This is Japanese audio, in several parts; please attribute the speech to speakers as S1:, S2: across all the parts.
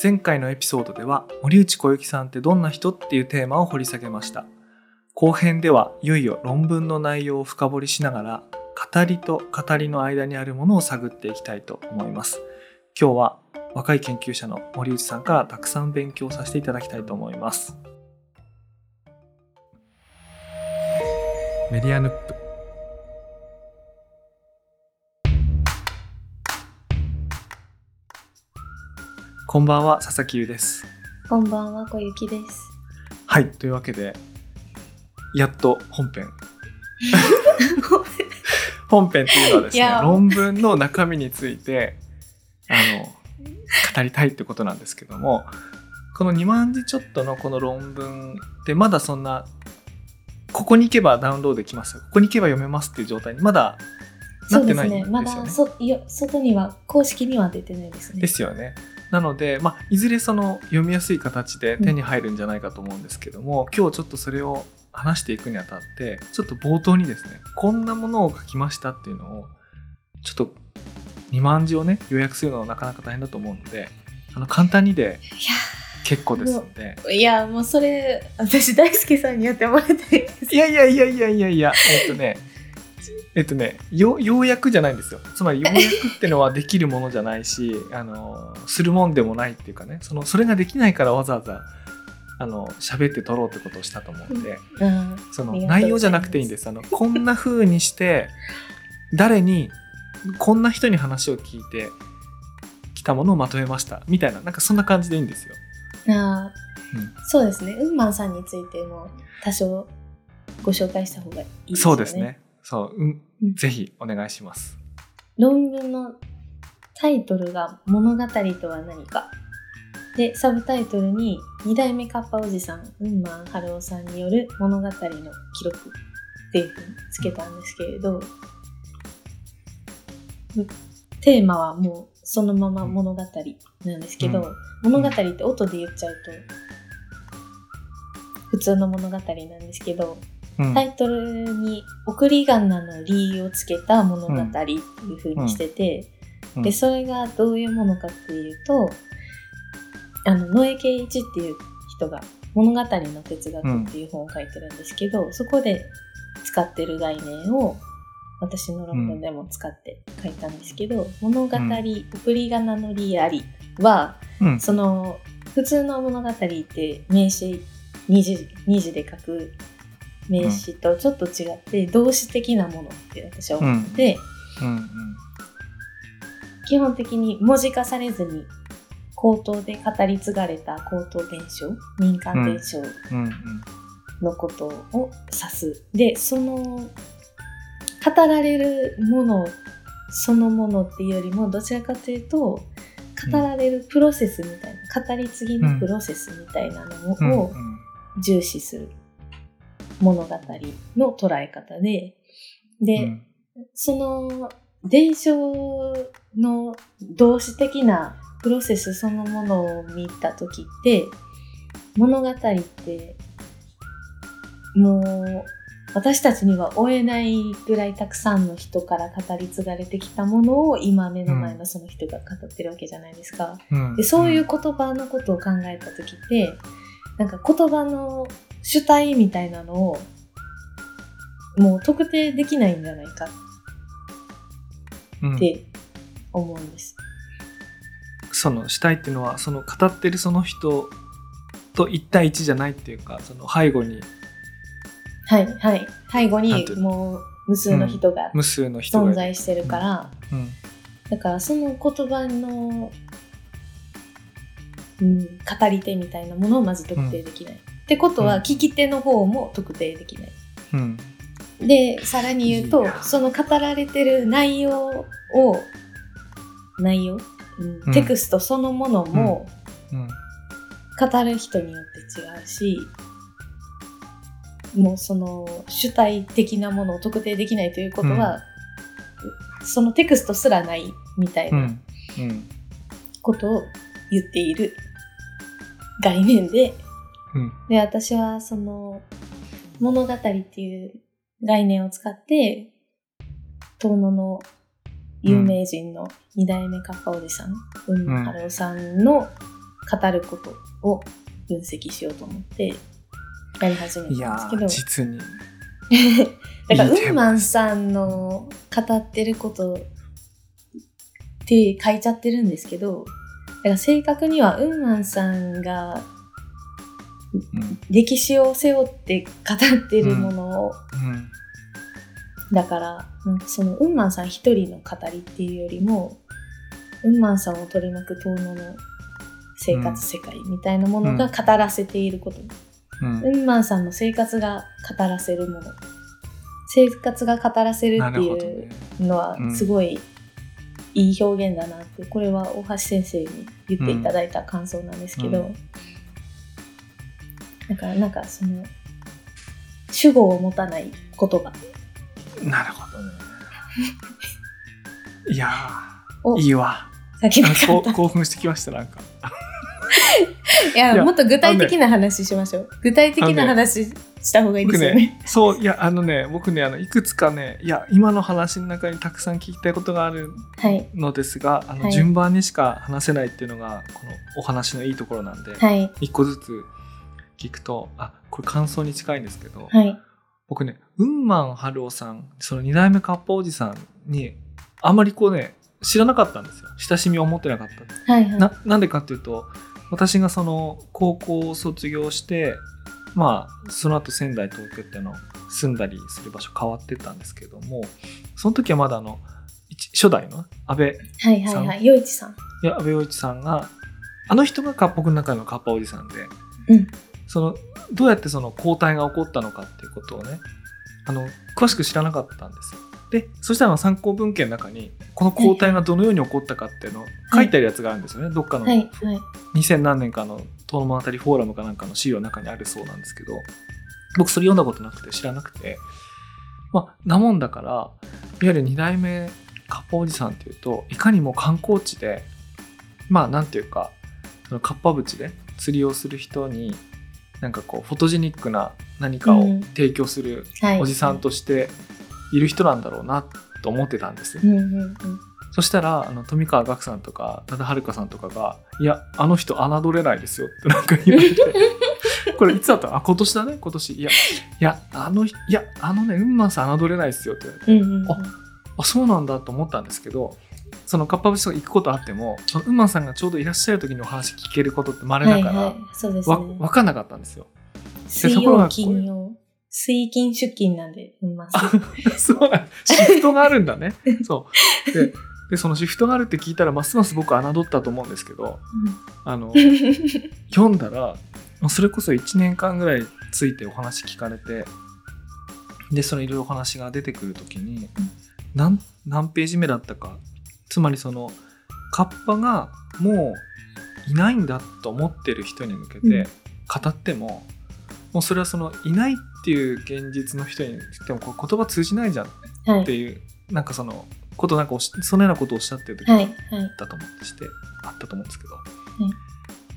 S1: 前回のエピソードでは森内小雪さんってどんな人っていうテーマを掘り下げました。後編ではいよいよ論文の内容を深掘りしながら語りと語りの間にあるものを探っていきたいと思います。今日は若い研究者の森内さんからたくさん勉強させていただきたいと思います。メディアヌップ。こんばんは佐々木優です
S2: こんばんは、小雪です。
S1: はいというわけでやっと本編 本編っていうのはですね論文の中身についてあの語りたいってことなんですけどもこの2万字ちょっとのこの論文ってまだそんなここに行けばダウンロードできますここに行けば読めますっていう状態にまだなってないんですよね。
S2: まだそよ外には、公式には出てないですね。
S1: ですよね。なので、まあ、いずれその読みやすい形で手に入るんじゃないかと思うんですけども、今日ちょっとそれを話していくにあたってちょっと冒頭にですねこんなものを書きましたっていうのをちょっと2万字をね予約するのはなかなか大変だと思うのであの簡単にで
S2: い
S1: 結構ですので。
S2: や、いや、もうそれ、私、大輔さんにやってもらいたいです。
S1: いやいやいやいやいやいやえっとねえっとねよようやくじゃないんですよつまり ようやくってのはできるものじゃないしあのするもんでもないっていうかねそのそれができないからわざわざあの喋って撮ろうってことをしたと思うんで、
S2: うん。
S1: その内容じゃなくていいんですあのこんな風にして誰にこんな人に話を聞いてきたものをまとめましたみたいななんかそんな感じでいいんですよ。
S2: あ
S1: うん
S2: そうですね。ウンマンさんについても多少ご紹介した方がいいですよね。
S1: そうです。ね。そう、うん
S2: うん
S1: ぜひお願いします。
S2: 論文のタイトルが物語とは何か。で、サブタイトルに二代目カッパおじさん、ウンマンハルオさんによる物語の記録っていうふうにつけたんですけれど、テーマはもうそのまま物語なんですけど、
S1: うん
S2: 物語って音で言っちゃうと普通の物語なんですけど、
S1: うん
S2: タイトルに送り仮名の理をつけた物語っていう風にしてて、
S1: うん。
S2: でそれがどういうものかっていうとあの野江圭一っていう人が「物語の哲学」っていう本を書いてるんですけど、そこで使ってる概念を私の論文でも使って書いたんですけど「物語、送り仮名の理あり」は
S1: うん。
S2: その普通の物語って名詞二字二字で書く名詞とちょっと違って動詞的なものって私は思ってて、
S1: うん
S2: 基本的に文字化されずに口頭で語り継がれた口頭伝承民間伝承
S1: うんうん
S2: のことを指す。でその語られるものそのものっていうよりもどちらかというと語られるプロセスみたいな語り継ぎのプロセスみたいなの
S1: うん。
S2: を重視する物語の捉え方で。で、
S1: うん。
S2: その伝承の動詞的なプロセスそのものを見た時って物語ってもう私たちには追えないぐらいたくさんの人から語り継がれてきたものを今目の前のその人が語ってるわけじゃないですか。
S1: うん。
S2: でそういう言葉のことを考えた時ってなんか言葉の主体みたいなのをもう特定できないんじゃないか
S1: うん。
S2: って思うんです。
S1: その主体っていうのはその語ってるその人と一対一じゃないっていうかその背後に。
S2: はいはい。背後にもう無数の人が
S1: 無数の人がいる。
S2: 存在してるから、
S1: うん。
S2: だからその言葉の、うん、語り手みたいなものをまず特定できない。ってことは
S1: うん。
S2: 聞き手の方も特定できない。
S1: うん。
S2: でさらに言うとその語られてる内容を内容、うん。
S1: うん。
S2: テクストそのものも
S1: うん。
S2: 語る人によって違うし、もうその主体的なものを特定できないということは、そのテクストすらないみたいうなん。
S1: うん。
S2: ことを言っている概念で
S1: うん。
S2: で私はその物語っていう概念を使って遠野の有名人の二代目カッパおじさん、うん
S1: うん
S2: ハローさんの語ることを分析しようと思ってやり始めたんですけど。
S1: 実に。
S2: だから
S1: いいテーマ
S2: ウンさんの語ってることって書いちゃってるんですけどだから正確にはウンマンさんが
S1: うん
S2: 歴史を背負って語ってるものを、
S1: うん。
S2: だからそのウンマンさん一人の語りっていうよりもウンマンさんを取り巻く遠野の生活世界みたいなものが語らせていること、
S1: うん。
S2: ウンマンさんの生活が語らせるもの。生活が語らせる
S1: な
S2: っていうのは
S1: うん
S2: すごいいい表現だなってこれは大橋先生に言っていただいた感想なんですけど、
S1: うん
S2: だからなんかその主語を持たない言葉
S1: なるほどね いやいいわ
S2: 先
S1: 興奮してきましたなんか
S2: いやもっと具体的な話しましょう。具体的な話した方がいいで
S1: 僕
S2: すよね。
S1: ねそういやあのね僕ねあのいくつかねいや今の話の中にたくさん聞きたいことがある
S2: はい。
S1: のですがあの、
S2: はい
S1: 順番にしか話せないっていうのがこのお話のいいところなんで、
S2: はい。
S1: 一個ずつ聞くとあこれ感想に近いんですけど、
S2: はい。
S1: 僕ね雲満春夫さんその二代目カッパおじさんにあんまりこうね知らなかったんですよ親しみを持ってなかった
S2: はい。はい。
S1: ななんでかっていうと私がその高校を卒業してまあその後仙台東京っていうの住んだりする場所変わってったんですけどもその時はまだあの一初代の安倍
S2: はい。はい。はい。よいちさん。
S1: いや安倍陽一さんがあの人がカッ僕の中のカッパおじさんで
S2: うん。
S1: そのどうやってその交代が起こったのかっていうことをねあの詳しく知らなかったんですよ。でそしたら参考文献の中にこの交代がどのように起こったかっていうのを書いてあるやつがあるんですよね、どっかの
S2: はい。はい。
S1: 2000何年かの遠野物語フォーラムかなんかの資料の中にあるそうなんですけど僕それ読んだことなくて知らなくてまあなもんだからいわゆる2代目カッパおじさんっていうといかにも観光地でまあなんていうかそのカッパ淵で釣りをする人になんかこうフォトジェニックな何かを
S2: うん
S1: 提供する
S2: はい。
S1: おじさんとしている人なんだろうなと思ってたんです。
S2: うん。うん。うん。
S1: そしたらあの富川岳さんとか多田遥さんとかが「いやあの人侮れないですよ」ってなんか言われて これいつだった？あ今年だね？今年いやいやあのいやあのねウンマンさん侮れないですよって言われて
S2: うん。うん。うん。
S1: あそうなんだと思ったんですけどそのカッパ節とか行くことあってもそのウンマンさんがちょうどいらっしゃる時にお話聞けることって稀
S2: はい。
S1: だから、
S2: はい。そうです
S1: わ
S2: ね。
S1: 分かんなかったんですよ。
S2: 水曜、金曜。水金出勤なんで、うんま
S1: あそうシフトがあるんだね。そうででそのシフトがあるって聞いたらますます僕侮ったと思うんですけどあの読んだらそれこそ1年間ぐらいついてお話聞かれてでそのいろいろお話が出てくる時に何何ページ目だったかつまりそのカッパがもういないんだと思ってる人に向けて語っても、もうそれはそのいないっていう現実の人に言ってもこう言葉通じないじゃんっ
S2: はい。
S1: ていう、なんかそのことなんかおしそのようなことをおっしゃってる時。だと思ってしてあったと思うんですけど、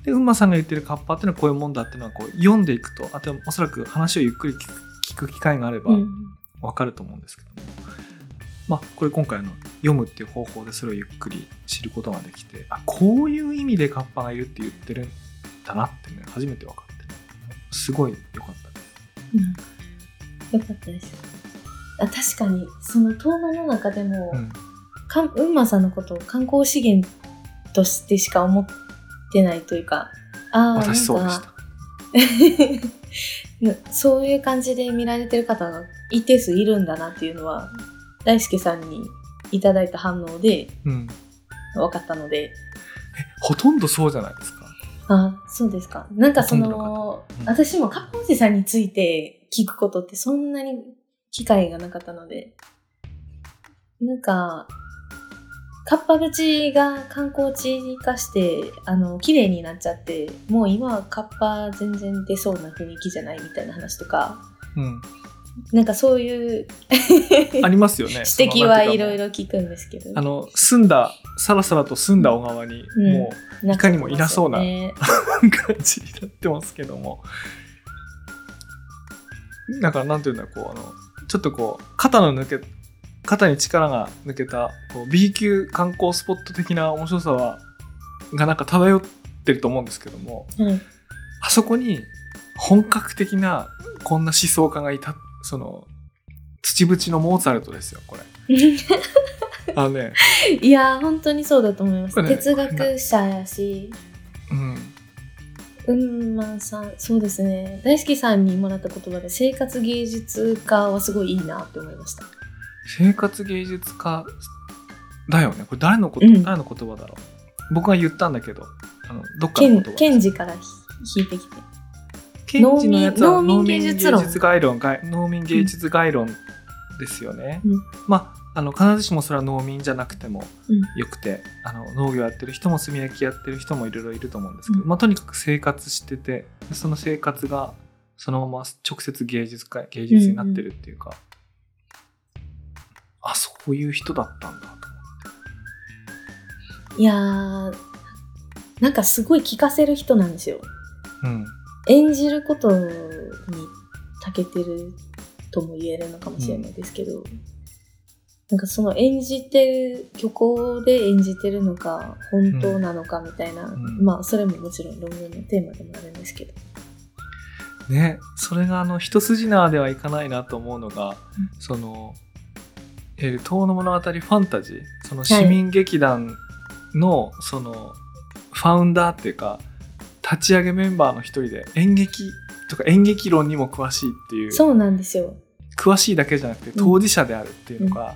S1: で馬さんが言ってるカッパっていうのはこういうもんだっていうのはこう読んでいくとあとおそらく話をゆっくり聞く聞く機会があれば
S2: うん。
S1: わかると思うんですけども、まあこれ今回あの読むっていう方法でそれをゆっくり知ることができてあこういう意味でカッパがいるって言ってるんだなってね初めて分かってすごい良かったです。
S2: うん。よかったです。あ確かに、その遠野の中でも、
S1: うん
S2: かんうんまさんのことを観光資源としてしか思ってないというか、ああ、
S1: 私そうでした。
S2: そういう感じで見られてる方が一定数いるんだなっていうのは、大輔さんにいただいた反応で
S1: うん、
S2: 分かったので、
S1: ほとんどそうじゃないですか？
S2: あそうですか。なんかそ
S1: の
S2: の
S1: 方、うん。
S2: 私もカッパおじさんについて聞くことってそんなに機会がなかったので、なんか、カッパ淵が観光地化して、あの、綺麗になっちゃって、もう今はカッパ全然出そうな雰囲気じゃないみたいな話とか、
S1: うん、
S2: なんかそういう
S1: ありますよね。
S2: 指摘はいろい
S1: ろ。
S2: ろ聞くんですけど。
S1: あの澄んださらさらと澄んだ小川に、
S2: うん
S1: も
S2: い
S1: いかにもいなそうな 感じになってますけどもだからなんていうんだこうあのちょっとこう肩の抜け肩に力が抜けたこう B 級観光スポット的な面白さはがなんか漂っってると思うんですけども
S2: はい。
S1: あそこに本格的なこんな思想家がいたその土淵のモーツァルトですよこれ。あのね。
S2: いやー、本当にそうだと思います。
S1: ね
S2: 哲学者やし、
S1: うん。
S2: うんまんさん、そうですね。大好きさんにもらった言葉で、生活芸術家はすごいいいなって思いました。
S1: 生活芸術家？だよね。これ誰のこと、
S2: うん。
S1: 誰の言葉だろう。僕が言ったんだけどあのどっかの言葉
S2: ケンジから引いてきて。
S1: ケンジのやつは
S2: 農民芸術論
S1: 農民芸術概論概農民芸術概論ですよね、
S2: うん。
S1: まああの必ずしもそれは農民じゃなくても
S2: うん。
S1: よくてあの農業やってる人も炭焼きやってる人もいろいろいると思うんですけど、
S2: うん。
S1: まあ、とにかく生活しててでその生活がそのまま直接芸術家芸術になってるっていうか、あそういう人だったんだと思って。
S2: いやー、なんかすごい聞かせる人なんですよ。
S1: うん
S2: 演じることに長けてるとも言えるのかもしれないですけど、なんかその演じてる虚構で演じてるのか本当なのかみたいな、
S1: ん。
S2: まあそれももちろん論文のテーマでもあるんですけど、
S1: ねそれがあの一筋縄ではいかないなと思うのが、その「えー遠の物語ファンタジー」その市民劇団のそのファウンダーっていうか立ち上げメンバーの一人で演劇とか演劇論にも詳しいっていう
S2: そうなんですよ。
S1: 詳しいだけじゃなくて当事者であるっていうのが、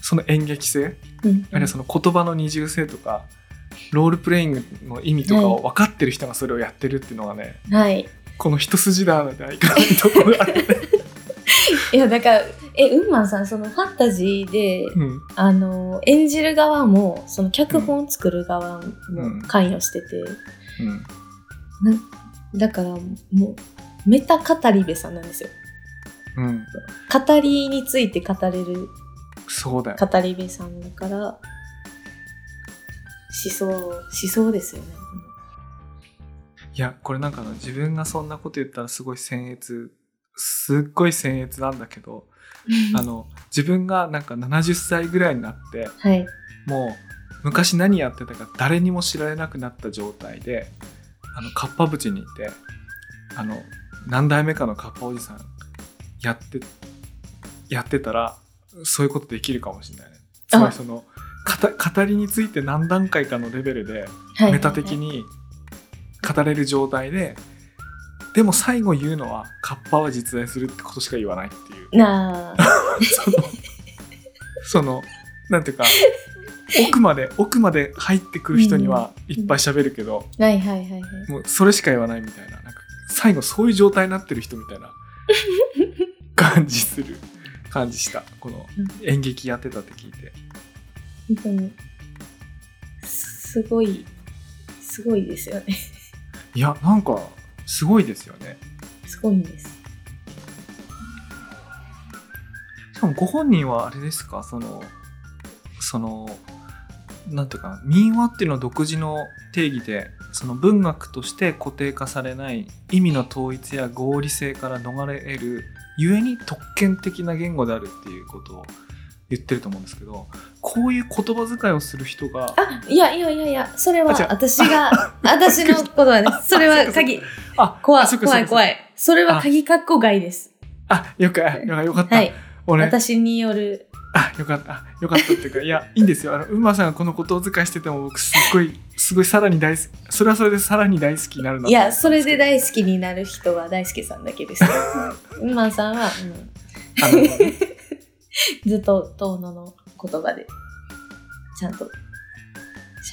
S1: その演劇性
S2: うん
S1: あるいはその言葉の二重性とかロールプレイングの意味とかを分かってる人がそれをやってるっていうのがね、
S2: はい。
S1: この一筋縄ではいかないところ。
S2: いやだからえウンマンさんそのファンタジーで、
S1: うん。
S2: あの演じる側もその脚本を作る側も関与してて、
S1: うん
S2: だからもうメタ語り部さんなんですよ。
S1: うん、
S2: 語りについて語れる
S1: そうだよ。
S2: 語り部さんだから思想思想ですよね。
S1: いやこれなんかあの自分がそんなこと言ったらすごい僭越すっごい僭越なんだけどあの自分がなんか70歳ぐらいになって
S2: はい。
S1: もう昔何やってたか誰にも知られなくなった状態であのカッパ淵にいてあの何代目かのカッパおじさんやってやってたらそういうことできるかもしれないね。つまりその語語りについて何段階かのレベルで
S2: はい、
S1: メタ的に語れる状態ででも最後言うのはカッパは実在するってことしか言わないっていう
S2: なあ。
S1: そのそのなんていうか奥まで奥まで入ってくる人にはいっぱい喋るけど、
S2: はいはいはいはい。
S1: もうそれしか言わないみたいな。なんか最後そういう状態になってる人みたいな 感じする。感じした。この演劇やってたって聞いて。
S2: 本当に。すごいすごいですよね。
S1: いやなんかすごいですよね。
S2: すごいんです。
S1: しかもご本人はあれですか？そのそのなんていうかな民話っていうのは独自の定義でその文学として固定化されない意味の統一や合理性から逃れ得るゆえに特権的な言語であるっていうことを言ってると思うんですけどこういう言葉遣いをする人が
S2: あいやいやいやいやそれは 私が私の言葉です。それは 鍵
S1: あ
S2: 怖い怖い怖い。それは鍵括弧外です。
S1: あよかよかよかった、
S2: はい。
S1: 俺
S2: 私による
S1: あよかった。あよかったっていうかいや いいんですよ。あの馬さんがこの言葉遣いしてても僕すっごいすごいさらに大好きそれはそれでさらに大好きになるな
S2: いやそれで大好きになる人は大輔さんだけです。ウンマンさんは、うん、ずっと遠野の言葉でちゃんと
S1: い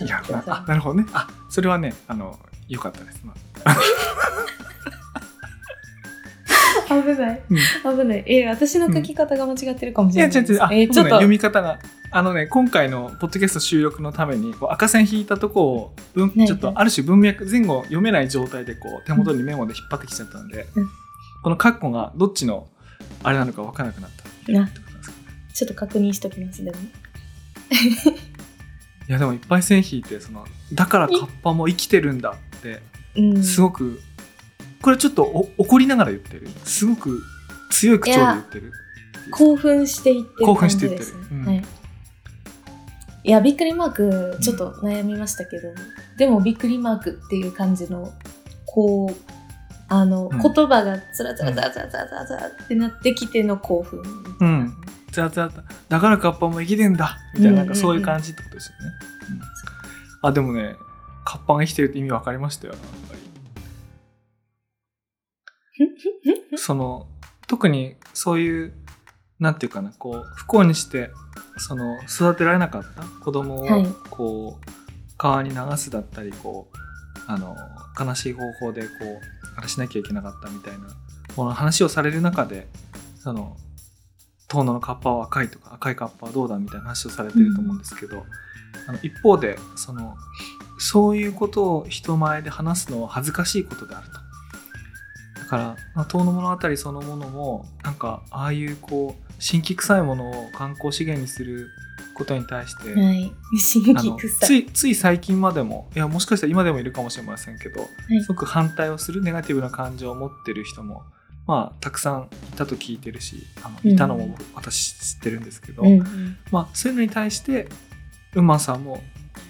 S2: 喋
S1: やなあ
S2: ってくださ
S1: なるほどね。あそれはねあのよかったです、まあ。
S2: い。危ない。
S1: うん、
S2: 危ない。え私の書き方が間違ってるかもし
S1: いや
S2: れないです。
S1: 違う違うあ、
S2: えーちょっと。
S1: 読み方が。あのね今回のポッドキャスト収録のためにこう赤線引いたとこをちょっとある種文脈前後読めない状態でこう手元にメモで引っ張ってきちゃったんで、
S2: うん。
S1: このカッコがどっちのあれなのか分からなくなったってことなんです。けど
S2: ちょっと確認しときますでも。
S1: いやでもいっぱい線引いてそのだからカッパも生きてるんだって
S2: うん。
S1: すごく、これちょっとお怒りながら言ってる。すごく強い口調で言ってる。
S2: 興奮していってる
S1: 興
S2: 感
S1: 奮していってる。
S2: はい。いやびっくりマークちょっと悩みましたけど、でもびっくりマークっていう感じのこうあの、
S1: うん。
S2: 言葉がつらつらつらつらつらつらつらってなってきての興奮。
S1: うん。ザザザだからカッパも生きてんだ。みたいななんかそういう感じってことですよね、うん。あでもねカッパが生きてるって意味分かりましたよ その特にそういうなんていうかなこう不幸にしてその育てられなかった子供を
S2: はい
S1: こう、川に流すだったりこうあの悲しい方法でこうあれしなきゃいけなかったみたいなこの話をされる中でその遠野のカッパは赤いとか赤いカッパはどうだみたいな話をされてると思うんですけど、あの一方でそのそういうことを人前で話すのは恥ずかしいことであると。だから、まあ、遠野物語そのものもなんかああいうこう新規臭いものを観光資源にすることに対して、
S2: はい。
S1: ついつい最近までもいやもしかしたら今でもいるかもしれませんけど、
S2: い。
S1: すごく反対をするネガティブな感情を持ってる人もまあたくさんいたと聞いてるしあの
S2: うん
S1: いたのも私知ってるんですけど、
S2: うんうん。
S1: まあ、そういうのに対してウンマンさんも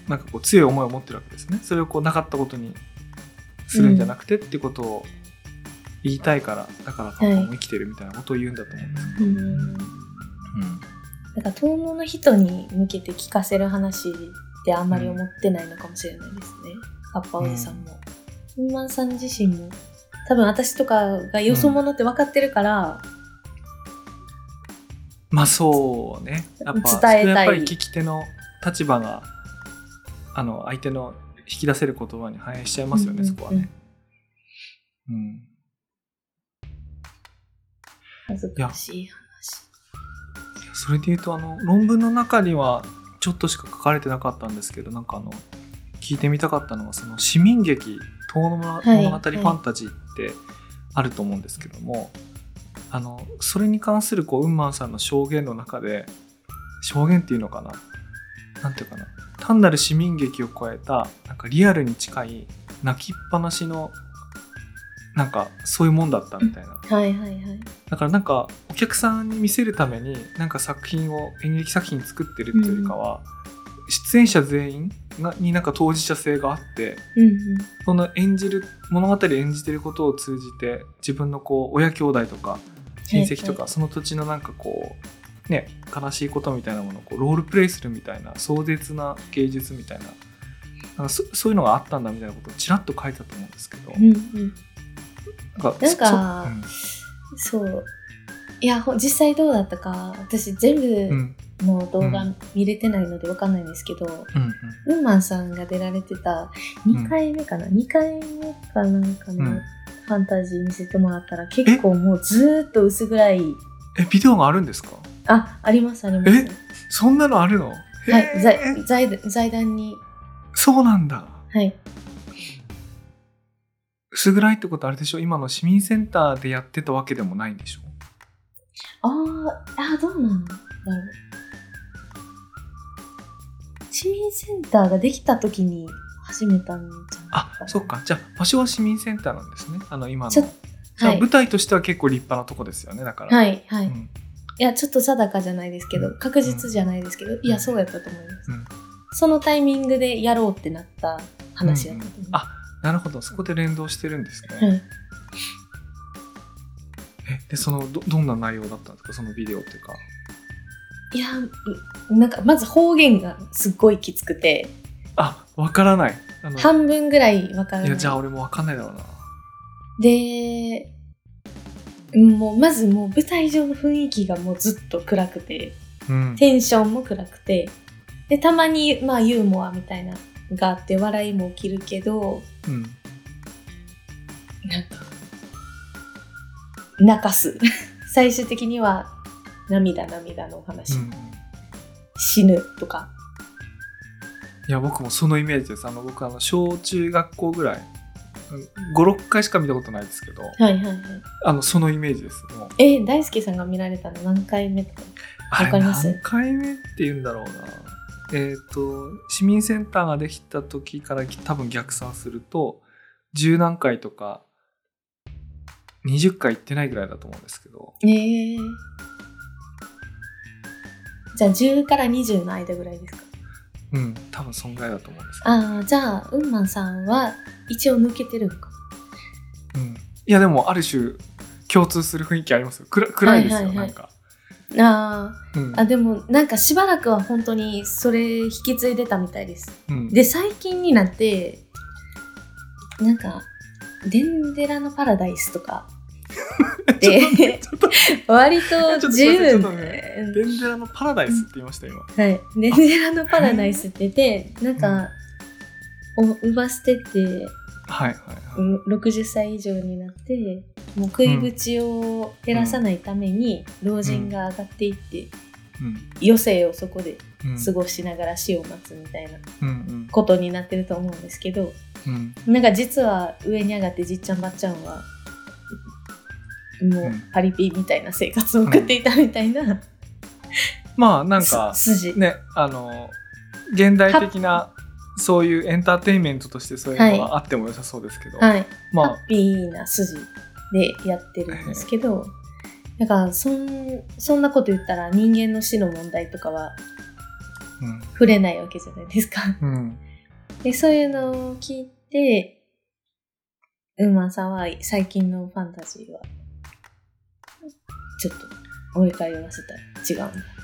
S1: なんかこう強い思いを持ってるわけですね。それをこうなかったことにするんじゃなくてっていうことを言いたいからだからカッパも生きてるみたいなことを言うんだと思うんですけど、
S2: うん。
S1: うん。
S2: だから遠野の人に向けて聞かせる話ってあんまり思ってないのかもしれないですね、カッパおじさんも。ウンマンさん自身も多分私とかがよそ者って分かってるから、
S1: まあそうね。やっぱ
S2: 伝えたい。
S1: それやっぱり聞き手の立場があの相手の引き出せる言葉に反映しちゃいますよね、
S2: うんうん。
S1: そこはね。うん
S2: 恥ずかしい話。
S1: いや。それで言うとあの論文の中にはちょっとしか書かれてなかったんですけどなんかあの聞いてみたかったのはその市民劇「遠野物語ファンタジー」ってあると思うんですけども、あのそれに関するこうウンマンさんの証言の中で証言っていうのかな？なんていうかな？単なる市民劇を超えたなんかリアルに近い泣きっぱなしのなんかそういうもんだったみたいな
S2: はいはいはい。
S1: だからなんかお客さんに見せるためになんか作品を演劇作品作ってるっていうよりかは、出演者全員がになんか当事者性があって
S2: うんうん。
S1: その演じる物語演じてることを通じて自分のこう親兄弟とか親戚とかその土地のなんかこうね悲しいことみたいなものをこうロールプレイするみたいな壮絶な芸術みたいななんかそそういうのがあったんだみたいなことをちらっと書いてたと思うんですけど、
S2: うんうん。
S1: なんか
S2: なんか
S1: そ
S2: そう。いや、ほ実際どうだったか、私全
S1: うん。
S2: 部の動画
S1: うん
S2: 見れてないのでわかんないんですけど、
S1: うんうん。
S2: ウンマンさんが出られてた2回目かな、2回目かなんかの
S1: うん。
S2: ファンタジー見せてもらったら結構もうずーっと薄暗い、
S1: えビデオがあるんですか？
S2: あ、ありますあります。
S1: えそんなのあるの？
S2: はい、
S1: へ
S2: 財
S1: ー
S2: 財財団に、
S1: そうなんだ。
S2: はい。
S1: 薄暗いってことあれでしょ？今の市民センターでやってたわけでもないんでしょ？
S2: あーあー、どうなんだろう。市民センターができた時に始めたんじゃ
S1: あ。そっか。じゃあ場所は市民センターなんですね。あの今の。
S2: はい。
S1: 舞台としては結構立派なとこですよねだから。
S2: はい、はい。い
S1: うん。
S2: や、ちょっと定かじゃないですけど、
S1: うん。
S2: 確実じゃないですけど、いや、そうやったと思います。
S1: うん。
S2: そのタイミングでやろうってなった話やったと思いま
S1: あなるほど。そこで連動してるんですね、
S2: す。はい。
S1: えでそのどどんな内容だったんですか？そのビデオっていうか。
S2: いや、うなんか、まず方言がすっごいきつくて、
S1: あわからない。
S2: 半分ぐらいわからない。い。
S1: やじゃあ俺もわかんないだろうな。
S2: で、もう、まずもう舞台上の雰囲気がもうずっと暗くて、
S1: うん。
S2: テンションも暗くて、で、たまに、まあ、ユーモアみたいな、があって、笑いも起きるけど、
S1: うん。
S2: なんか、泣かす。最終的には、涙涙のお話、
S1: うん。うん
S2: 死ぬとか。
S1: いや僕もそのイメージです。あの僕あの小中学校ぐらい56回しか見たことないですけど
S2: はいはいはい。
S1: あのそのイメージです。もう。
S2: え、大輔さんが見られたの何回目とか？
S1: あれ
S2: わかります？
S1: 何回目って言うんだろうなえっ、と市民センターができた時から多分逆算すると十何回とか20回行ってないぐらいだと思うんですけど。
S2: えー、じゃあ10から20の間ぐらいですか？
S1: うん多分そんぐらいだと思うんです
S2: ああじゃあウンマンさんは一応抜けてるんか。
S1: うん、いやでもある種共通する雰囲気ありますよ。暗暗いですよ、
S2: はいはいはい。
S1: なんか、
S2: あ
S1: うん。
S2: ーあでもなんかしばらくは本当にそれ引き継いでたみたいです。
S1: うん、
S2: で最近になってなんか「デンデラのパラダイス」とか。で割と自由
S1: ちょっとね デンデラのパラダイスって言いました今。
S2: はい。デンデラのパラダイスって言って、なんか、お産ませてって、
S1: はい。はいはい、
S2: うん60歳以上になって、もう食い口を減らさないために、老人が上がっていって、余生をそこで
S1: うん。うん
S2: 過ごしながら死を待つみたいな
S1: うん
S2: ことになってると思うんですけど、
S1: うん。うん
S2: なんか実は上に上がってじっちゃんばっちゃんは、もう
S1: うん。
S2: パリピみたいな生活を送っていたみたいな、
S1: まあなんか。ねあの現代的なそういうエンターテインメントとしてそういうのはあっても良さそうですけど、
S2: はい。
S1: まあ。
S2: ハッピーな筋でやってるんですけど、なんかそんそんなこと言ったら人間の死の問題とかは触れないわけじゃないですか。
S1: うん。う ん
S2: でそういうのを聞いて、ウーマンさんは最近のファンタジーはちょっと追い返らせた。ら違うんだ。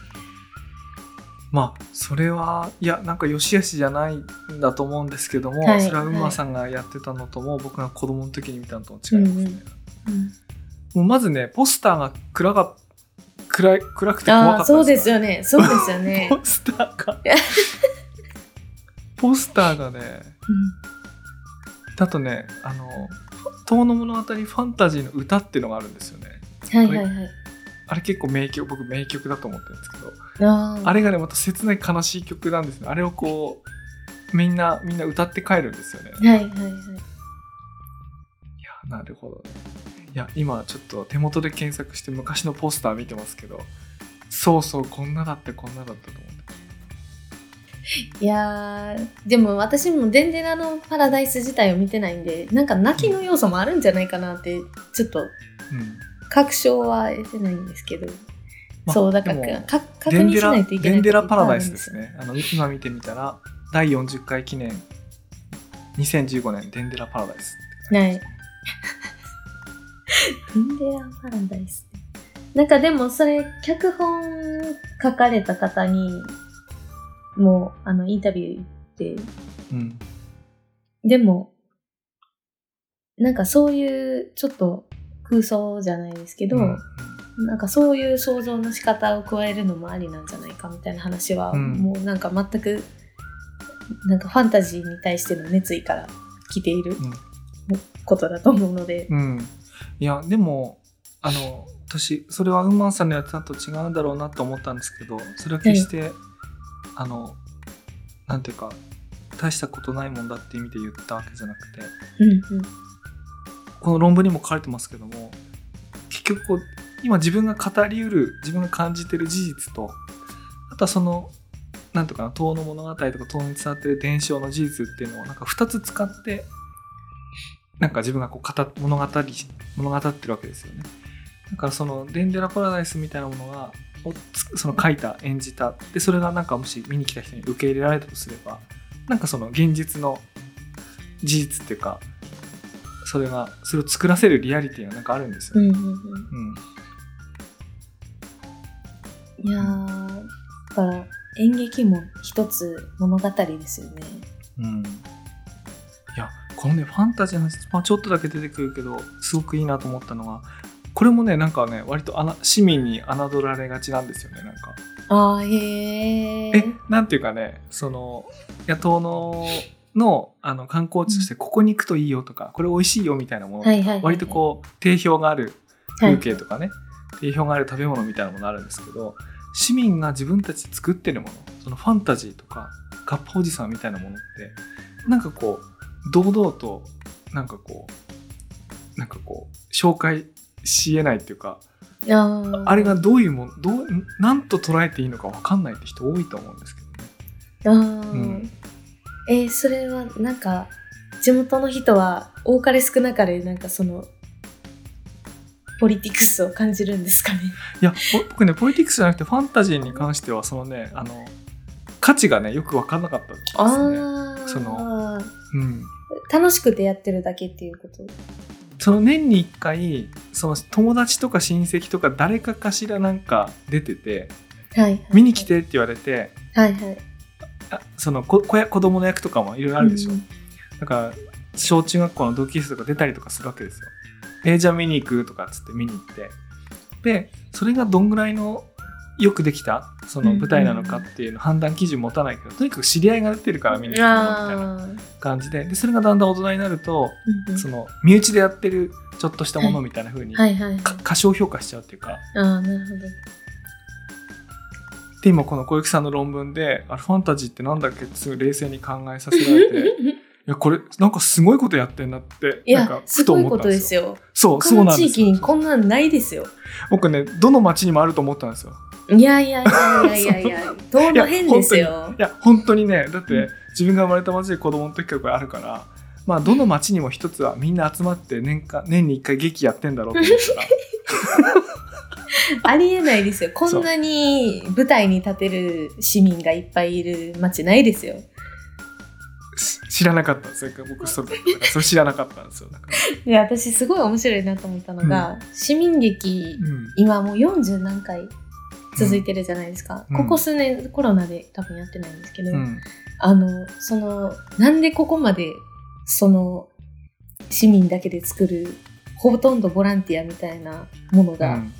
S1: まあそれはいやなんか良し悪しじゃないんだと思うんですけども、
S2: はい
S1: それは馬さんがやってたのとも、僕が子供の時に見たのとも違います。ね、もうまずねポスターが暗が暗い暗くて怖かった
S2: そうです
S1: よ
S2: よね。そうですよね。
S1: ポスターが。ポスターがねだとねあの「遠の物語ファンタジーの歌」っていうのがあるんですよね。
S2: うんはいはい。はい。
S1: あれ結構名曲僕名曲だと思ってるんですけど
S2: あ
S1: れがねまた切ない悲しい曲なんですね。あれをこうみんなみんな歌って帰るんですよね。い
S2: はいはいはい。
S1: やなるほどね。いや今ちょっと手元で検索して昔のポスター見てますけどそうそうこんなだってこんなだったと思って。
S2: いやーでも私もデンデラのパラダイス自体を見てないんでなんか泣きの要素もあるんじゃないかなってちょっと
S1: うん
S2: 確証は得てないんですけど、
S1: まあ
S2: そうだからか確認しないといけない
S1: デンデラパラダイスですね。あの今見てみたら第40回記念2015年デンデラパラダイス。
S2: はい。デンデラパラダイス。なんかでもそれ脚本書かれた方にもうあのインタビュー行って
S1: うん。
S2: でもなんかそういうちょっと空想じゃないですけど、
S1: うん。
S2: なんかそういう想像の仕方を加えるのもありなんじゃないかみたいな話は、
S1: うん。
S2: もうなんか全くなんかファンタジーに対しての熱意から来ていることだと思うので、
S1: うん。うん。いやでもあの私それはウンマンさんのやつだと違うんだろうなと思ったんですけどそれは決して、あのなんていうか大したことないもんだって意味で言ったわけじゃなくて
S2: うんうん
S1: この論文にも書かれてますけども結局こう今自分が語りうる自分が感じてる事実とあとはそのなんとかな遠の物語とか遠に伝わってる伝承の事実っていうのをなんか2つ使ってなんか自分がこう語物語物語ってるわけですよね。だからそのデンデラパラダイスみたいなものがその書いた演じたでそれがなんかもし見に来た人に受け入れられたとすればなんかその現実の事実っていうかそれがそれを作らせるリアリティがなんかあるんですよね。
S2: うんうんうん
S1: うん
S2: いやーだから演劇も一つ物語ですよね。
S1: うん、いやこのねファンタジーの話、まあ、ちょっとだけ出てくるけどすごくいいなと思ったのはこれもねなんかね割とあな市民に侮られがちなんですよねなんか。
S2: あーへー
S1: えなんていうかねその野党ののあの観光地としてここに行くといいよとか、これ美味しいよみたいなもの、
S2: はいはい
S1: 割とこう定評がある
S2: はい。
S1: 風景とかね、定評がある食べ物みたいなものあるんですけど市民が自分たちで作ってるものそのファンタジーとかガッパおじさんみたいなものってなんかこう堂々となんかこうなんかこう紹介しえないっていうか
S2: あ
S1: れがどういうもんどうなんと捉えていいのか分かんないって人多いと思うんですけどね。うん
S2: えーそれはなんか地元の人は多かれ少なかれなんかそのポリティクスを感じるんですかね。
S1: いやぼ僕ねポリティクスじゃなくてファンタジーに関してはそのねあの価値がねよく分かんなかったですね。そうん、
S2: 楽しくてやってるだけっていうこと。
S1: その年に1回その友達とか親戚とか誰かかしらなんか出てて
S2: はい、はい。
S1: 見に来。てって言われて
S2: はいはい。
S1: あその子子供の役とかもいろいろあるでしょ、
S2: うん。
S1: だから小中学校の同級生とか出たりとかするわけですよ。えーじゃあ見に行くとかっつって見に行って。でそれがどんぐらいのよくできた？その舞台なのかっていうの判断基準持たないけどとにかく知り合いが出てるから見に行くのみたいな
S2: あ
S1: 感じで。でそれがだんだん大人になると
S2: ーうんうん。
S1: その身内でやってるちょっとしたものみたいな風に
S2: はいはいはい。
S1: か過小評価しちゃうっていうか。
S2: ああ、なるほど。
S1: で今この小雪さんの論文であれファンタジーってなんだっけ？って冷静に考えさせられて いやこれなんかすごいことやってんなって
S2: い
S1: なんか
S2: や、すごいこ。とですすよ。
S1: そうそうなんです
S2: 域にこんなんないですよ。
S1: 僕ねどの町にもあると思ったんですよ。
S2: いやいやいやいやいやいや、どの辺ですよ
S1: い。や本当にねだって自分が生まれた町で子供の時からこれあるからまあどの町にも一つはみんな集まって年間年に一回劇やってんだろうと思ったら
S2: ありえないですよ。こんなに舞台に立てる市民がいっぱいいる街ないですよ。
S1: し知らなかったんですよ。僕それそれ知らなかったんですよ。だか。ら、
S2: いや、私すごい面白いなと思ったのが、市民劇、
S1: うん。
S2: 今もう40何回続いてるじゃないですか。
S1: うん。
S2: ここ数年コロナで多分やってないんですけど、
S1: うん。
S2: あの、その、なんでここまで、その、市民だけで作る、ほとんどボランティアみたいなものが
S1: うん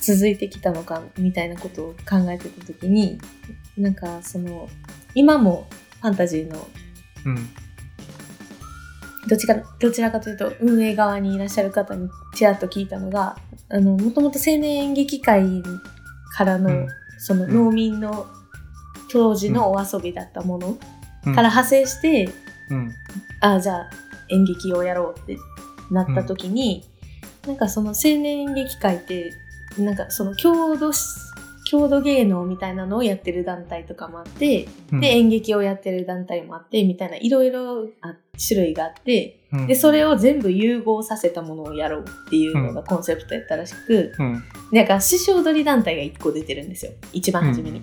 S2: 続いてきたのか、みたいなことを考えてたときに、なんか、その、今もファンタジーの、
S1: うん。
S2: どっちか、どちらかというと、運営側にいらっしゃる方にちらっと聞いたのが、あの、もともと青年演劇会からの、
S1: うん。
S2: その農民の当時のお遊びだったもの
S1: うん。
S2: から派生して、
S1: うん。
S2: あじゃあ演劇をやろうってなった時に、なんかその青年演劇会ってなんかその郷土し郷土芸能みたいなのをやってる団体とかもあって、
S1: うん。
S2: で演劇をやってる団体もあってみたいないろいろあ種類があって
S1: うん。
S2: でそれを全部融合させたものをやろうっていうのがコンセプトやったらしく、
S1: うん。
S2: なんか師匠踊り団体が1個出てるんですよ。一番初めに。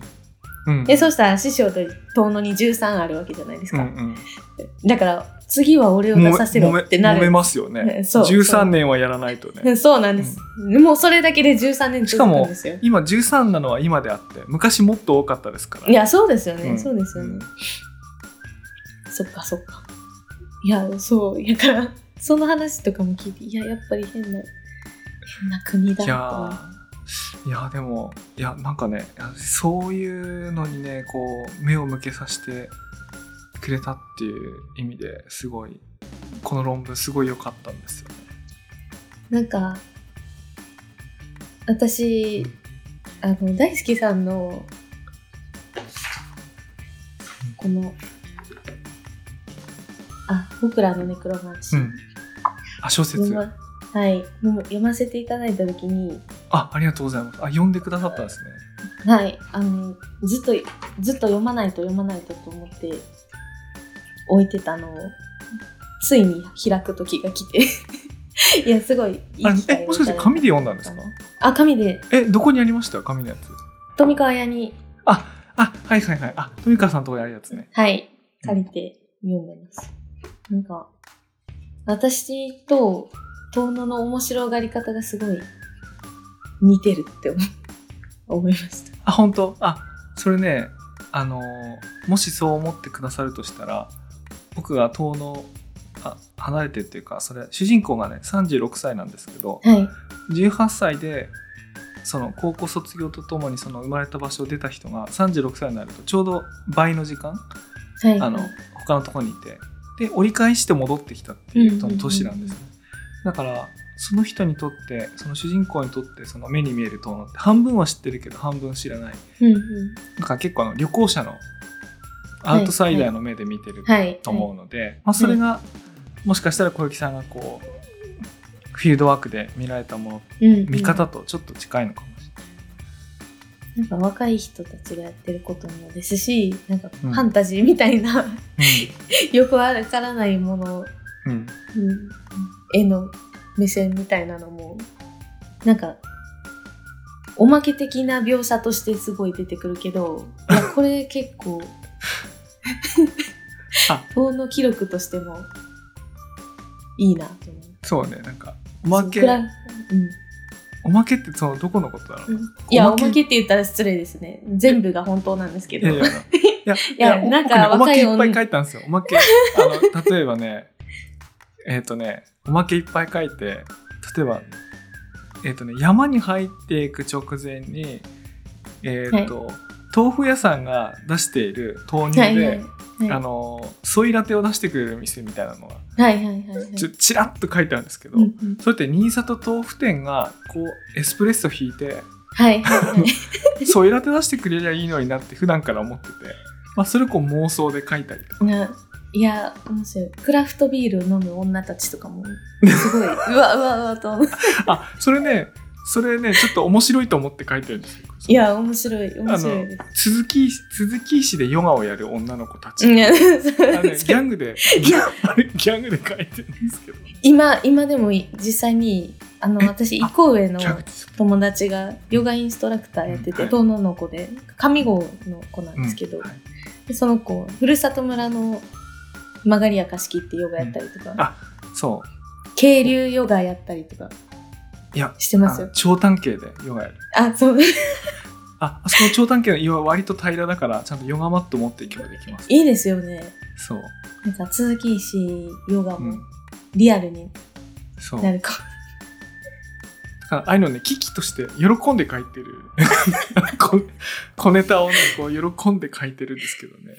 S1: うん。
S2: でそしたら師匠と遠野に13あるわけじゃないですか。
S1: うんうん。
S2: だから次は俺を出させろってなる。
S1: 揉めますよね。
S2: ね そう。
S1: 13年はやらないとね。
S2: そうなんです、もうそれだけで13年続くんですよ。
S1: 今13なのは今であって昔もっと多かったですから。
S2: いやそうですよね、
S1: うん。
S2: そうですよね、
S1: うん
S2: そっかそっか。いやそう。だからその話とかも聞いていややっぱり変な変な国だ
S1: い
S2: と
S1: いやでもいやなんかねそういうのにねこう目を向けさせてくれたっていう意味ですごいこの論文すごい良かったんですよね。
S2: なんか私あの大好きさんのこのあ僕らのネクロマンシー、
S1: うん、あ小説。
S2: はい、もう読ませていただいた時に、
S1: あありがとうございます。あ読んでくださったんですね。
S2: はい、あのずっとずっと読まないと読まないとと思って置いてたのをついに開く時が来て。いやすごいいい
S1: あ
S2: 機会
S1: えもしかして紙で読んだんですか？
S2: あ紙で。
S1: えどこにありました？紙のやつ。
S2: 富川屋に。
S1: ああはいはいはい。あ富川さんのとこにあるやつね。
S2: はい。借りて読んでます、なんか私と遠野の面白がり方がすごい似てるって思思いました。
S1: あ本当？あそれねあのーもしそう思ってくださるとしたら僕が遠野あ離れてっていうかそれ主人公がね36歳なんですけど
S2: はい。
S1: 18歳でその高校卒業とともにその生まれた場所を出た人が36歳になるとちょうど倍の時間
S2: はい。
S1: あの他のところにいてで折り返して戻ってきたっていう年なんですね、だからその人にとってその主人公にとってその目に見える遠野って半分は知ってるけど半分知らない。
S2: うんうん。
S1: だから結構あの旅行者のアウトサイダーの目で見てる
S2: はい
S1: と思うので、まあ、それがもしかしたら小雪さんがこうフィールドワークで見られたもの
S2: うんうん。
S1: 見方とちょっと近いのかもし
S2: なんか若い人たちがやってることもですしなんかフ
S1: うん。
S2: ァンタジーみたいな、
S1: れない。
S2: よくわからないもの、
S1: うんうん。
S2: うん。への目線みたいなのもなんかおまけ的な描写としてすごい出てくるけど これ結構
S1: あ。
S2: 遠の記録としてもいいなと思う。
S1: そうねなんかおまけ。
S2: そうん。
S1: おまけってそのどこのことだろう、
S2: いや、
S1: おまけ？
S2: って言ったら失礼ですね。全部が本当なんですけど。
S1: いやいや。
S2: なんか
S1: 僕ねおまけいっぱ
S2: い
S1: 書いたんですよ。おまけ。あの例えばねえっ、とねおまけいっぱい書いて例えばえっ、とね山に入っていく直前にえっ、と、豆腐屋さんが出している豆乳で、
S2: はいはい。はい
S1: あのソイラテを出してくれる店みたいなのが
S2: はいはいはいはい。
S1: ちょちらっと書いてあるんですけど、
S2: うんうん
S1: それって新里豆腐店がこうエスプレッソ引いて
S2: はいはいはい。
S1: ソイラテ出してくれりゃいいのになって普段から思ってて、まあ、それをこう妄想で書いたりとか
S2: ないや、面白い。クラフトビールを飲む女たちとかも、すごい、うわうわうわと。
S1: あそれねそれねちょっと面白いと思って書いてるんですよ
S2: いや、面白い、面白いです。
S1: 鈴木鈴木市でヨガをやる女の子たち、ね、ギャ
S2: ン
S1: ングでギャングで書いてるんですけど
S2: 今、今でも実際に、あの、
S1: え
S2: 私、一個上の友達がヨガインストラクターやってて、
S1: うんはい
S2: の子で、上郷の子なんですけど、
S1: うんはい
S2: でその子、ふるさと村の曲がりやかしきってヨガやったりとか、
S1: あそ
S2: 渓流ヨガやったりとか。
S1: ういや
S2: してますよ。
S1: あ長短形でヨガやる。
S2: あ、そう。
S1: ああそこの長短形の岩は割と平らだからちゃんとヨガマット持っていけばできます。
S2: いいですよね。
S1: そう。
S2: なんか続きしヨガも。
S1: うん。
S2: リアルに。
S1: そう。
S2: なるか。
S1: だからああいうのね危機として喜んで書いてる。小小ネタをねこう喜んで書いてるんですけどね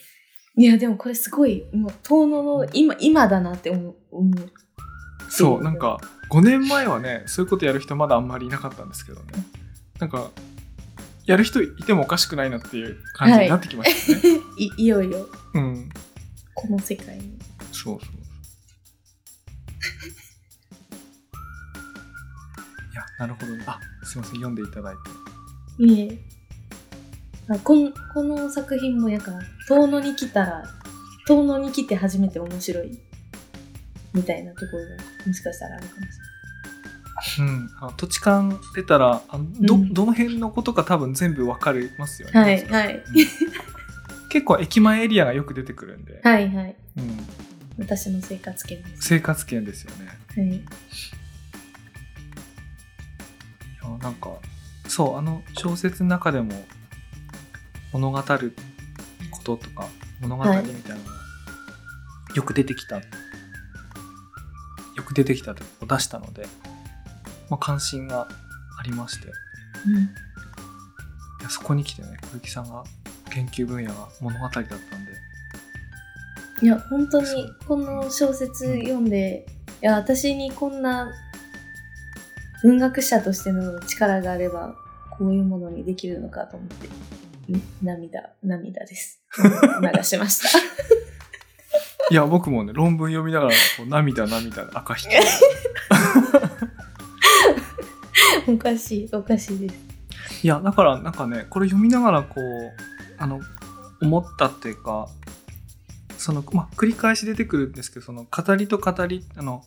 S2: いや、でもこれすごい、もう、遠野の今、今だなって思う。思う
S1: そうなんか5年前はねそういうことやる人まだあんまりいなかったんですけどね。なんかやる人いてもおかしくないなっていう感じになってきましたね、
S2: いいよいよ、
S1: うん。
S2: この世界に。
S1: そうそう。いやなるほどね。あすいません読んでいただいて。
S2: いえ。あこんこの作品もやから、遠野に来たら、遠野に来て初めて面白い。みたいなところが、もしかしたらあるかもし
S1: うん、あの土地勘出たらあのど,、
S2: うん
S1: どの辺のことか多分全部わかりますよね。
S2: れない。はい、はい。
S1: うん結構駅前エリアがよく出てくるんで、
S2: はい、はい。
S1: うん、
S2: 私の生活圏です。
S1: 生活圏ですよね。
S2: はい。
S1: いやなんかそうあの小説の中でも物語ることとか物語みたいなのがよく出てきた、よく出てきたというか出したので、まあ、関心がありまして。
S2: うん。
S1: いやそこに来てね小雪さんが研究分野が物語だったんで
S2: いや、本当にこの小説読んで、いや、私にこんな文学者としての力があれば、こういうものにできるのかと思って、ん涙、涙です。流しました。
S1: いや僕もね論文読みながらこう涙涙赤引き。
S2: おかしい、おかしいです。
S1: いやだからなんかねこれ読みながらこうあの思ったっていうかそのまあ繰り返し出てくるんですけどその語りと語りあの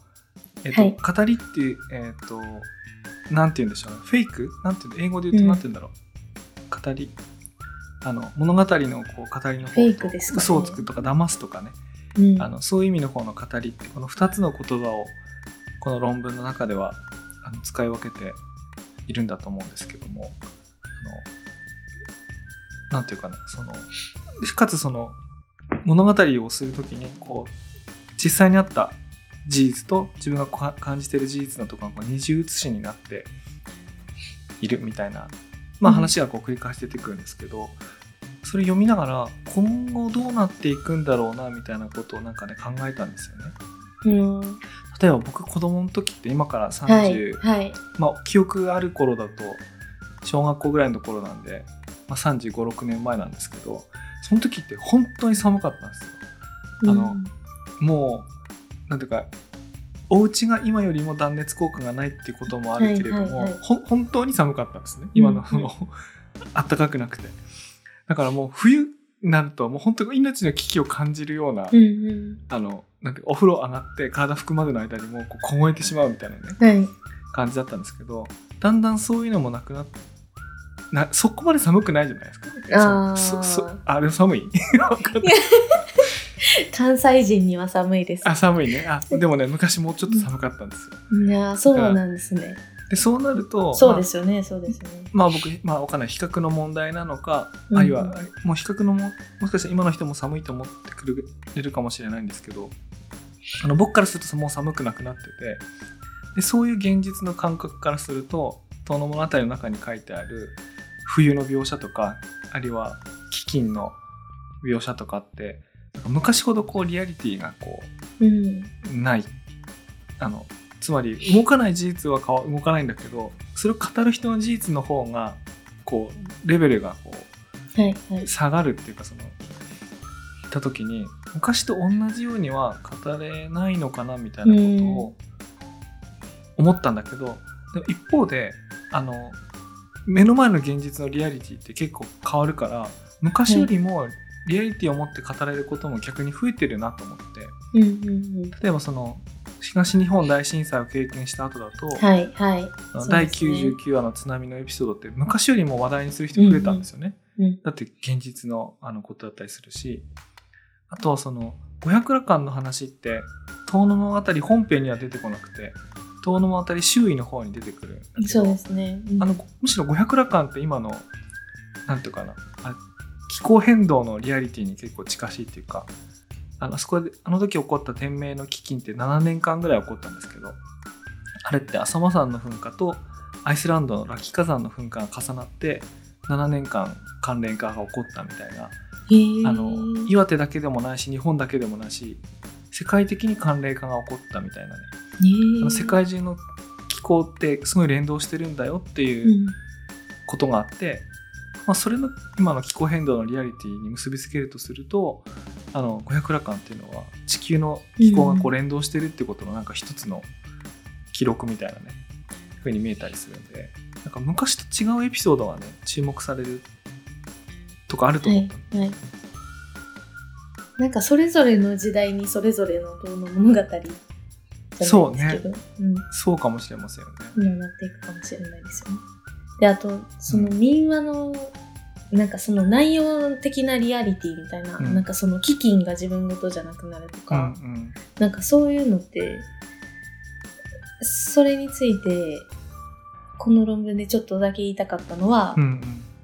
S1: えっと、
S2: はい。
S1: 語りってえっとなんて言うんでしょうね。フェイク？なんていうの英語で言うと
S2: うん。
S1: なんて言うんだろう、語りあの物語のこう語りの方と
S2: フェイクですかね。
S1: 嘘をつくとか騙すとかね。
S2: うん。
S1: あのそういう意味の方の語りってこの2つの言葉をこの論文の中ではあの使い分けているんだと思うんですけども。あのなんていうかなそのかつその物語をする時にこう実際にあった事実と自分が感じている事実のところが二重写しになっているみたいな、まあ、
S2: うん。
S1: 話がこう繰り返し出てくるんですけど、それ読みながら今後どうなっていくんだろうなみたいなことをなんかね考えたんですよね。
S2: うん。
S1: 例えば僕子供の時って今から30、
S2: はい、はい。
S1: まあ記憶がある頃だと小学校ぐらいの頃なんで、まあ、3 5 6年前なんですけどその時って本当に寒かったんですよ。あのもうなんていうかお家が今よりも断熱効果がないっていうこともあるけれども、
S2: はいはいはい
S1: 本当に寒かったんですね今の
S2: う
S1: あったかくなくてだからもう冬になるともう本当に命の危機を感じるような、
S2: うん、うん。
S1: あのなんてお風呂上がって体拭くまでの間にもうこう凍えてしまうみたいなね
S2: はい。
S1: 感じだったんですけどだんだんそういうのもなくなっなそこまで寒くないじゃないですか
S2: あー
S1: そそあでも寒い？
S2: 関西人には寒いです。
S1: あ寒いねあでもね昔もうちょっと寒かったんですよ
S2: いやーそうなんですね。
S1: でそうなると
S2: そうですよね、そうですよね。
S1: まあ、まあ僕まあわかんない比較の問題なのか、
S2: うん
S1: あるいはもう比較のももしかしたら今の人も寒いと思ってくれるかもしれないんですけどあの僕からするともう寒くなくなっててでそういう現実の感覚からすると「遠野物語」の中に書いてある冬の描写とかあるいは飢饉の描写とかって昔ほどこうリアリティがこ
S2: うん。
S1: うないあのつまり動かない事実は動かないんだけどそれを語る人の事実の方がこうレベルがこ
S2: はいはい。う
S1: 下がるっていうかその言った時に昔と同じようには語れないのかなみたいなことを思ったんだけどでも一方であの目の前の現実のリアリティって結構変わるから昔よりもリアリティを持って語れることも逆に増えてるなと思って。例えばその東日本大震災を経験した後だと、
S2: はいはい。
S1: 第
S2: そうですね
S1: 99話の津波のエピソードって昔よりも話題にする人増えたんですよね。
S2: うん
S1: だって現実のあのことだったりするしあとはその五百羅漢の話って遠野物語本編には出てこなくて遠野物語周囲の方に出てくる
S2: そうですね。うん
S1: あのむしろ五百羅漢って今のなんていうかなあ気候変動のリアリティに結構近しいっていうかあのそこであの時起こった天明の飢饉って7年間ぐらい起こったんですけどあれって浅間山の噴火とアイスランドのラキ火山の噴火が重なって7年間関連化が起こったみたいな。あの岩手だけでもないし日本だけでもないし世界的に寒冷化が起こったみたいなね。
S2: ね
S1: あの世界中の気候ってすごい連動してるんだよっていううん。ことがあって、まあ、それの今の気候変動のリアリティに結びつけるとするとあの五百羅漢っていうのは地球の気候がこ
S2: う
S1: うん連動してるっていうことのなんか一つの記録みたいなねふうに見えたりするんでなんか昔と違うエピソードがね注目されるとかあると
S2: は
S1: 思ったの、
S2: いはい。なんかそれぞれの時代にそれぞれの物語じゃないです
S1: そう
S2: けど、うん、
S1: そうかもしれませんよね。
S2: になっていくかもしれないですよね。で、あと、その民話の、なんかその内容的なリアリティみたいな、
S1: うん。
S2: なんかその基金が自分ごとじゃなくなると
S1: うん
S2: か、
S1: うん。
S2: なんかそういうのって、それについて、この論文でちょっとだけ言いたかったのは
S1: う、ん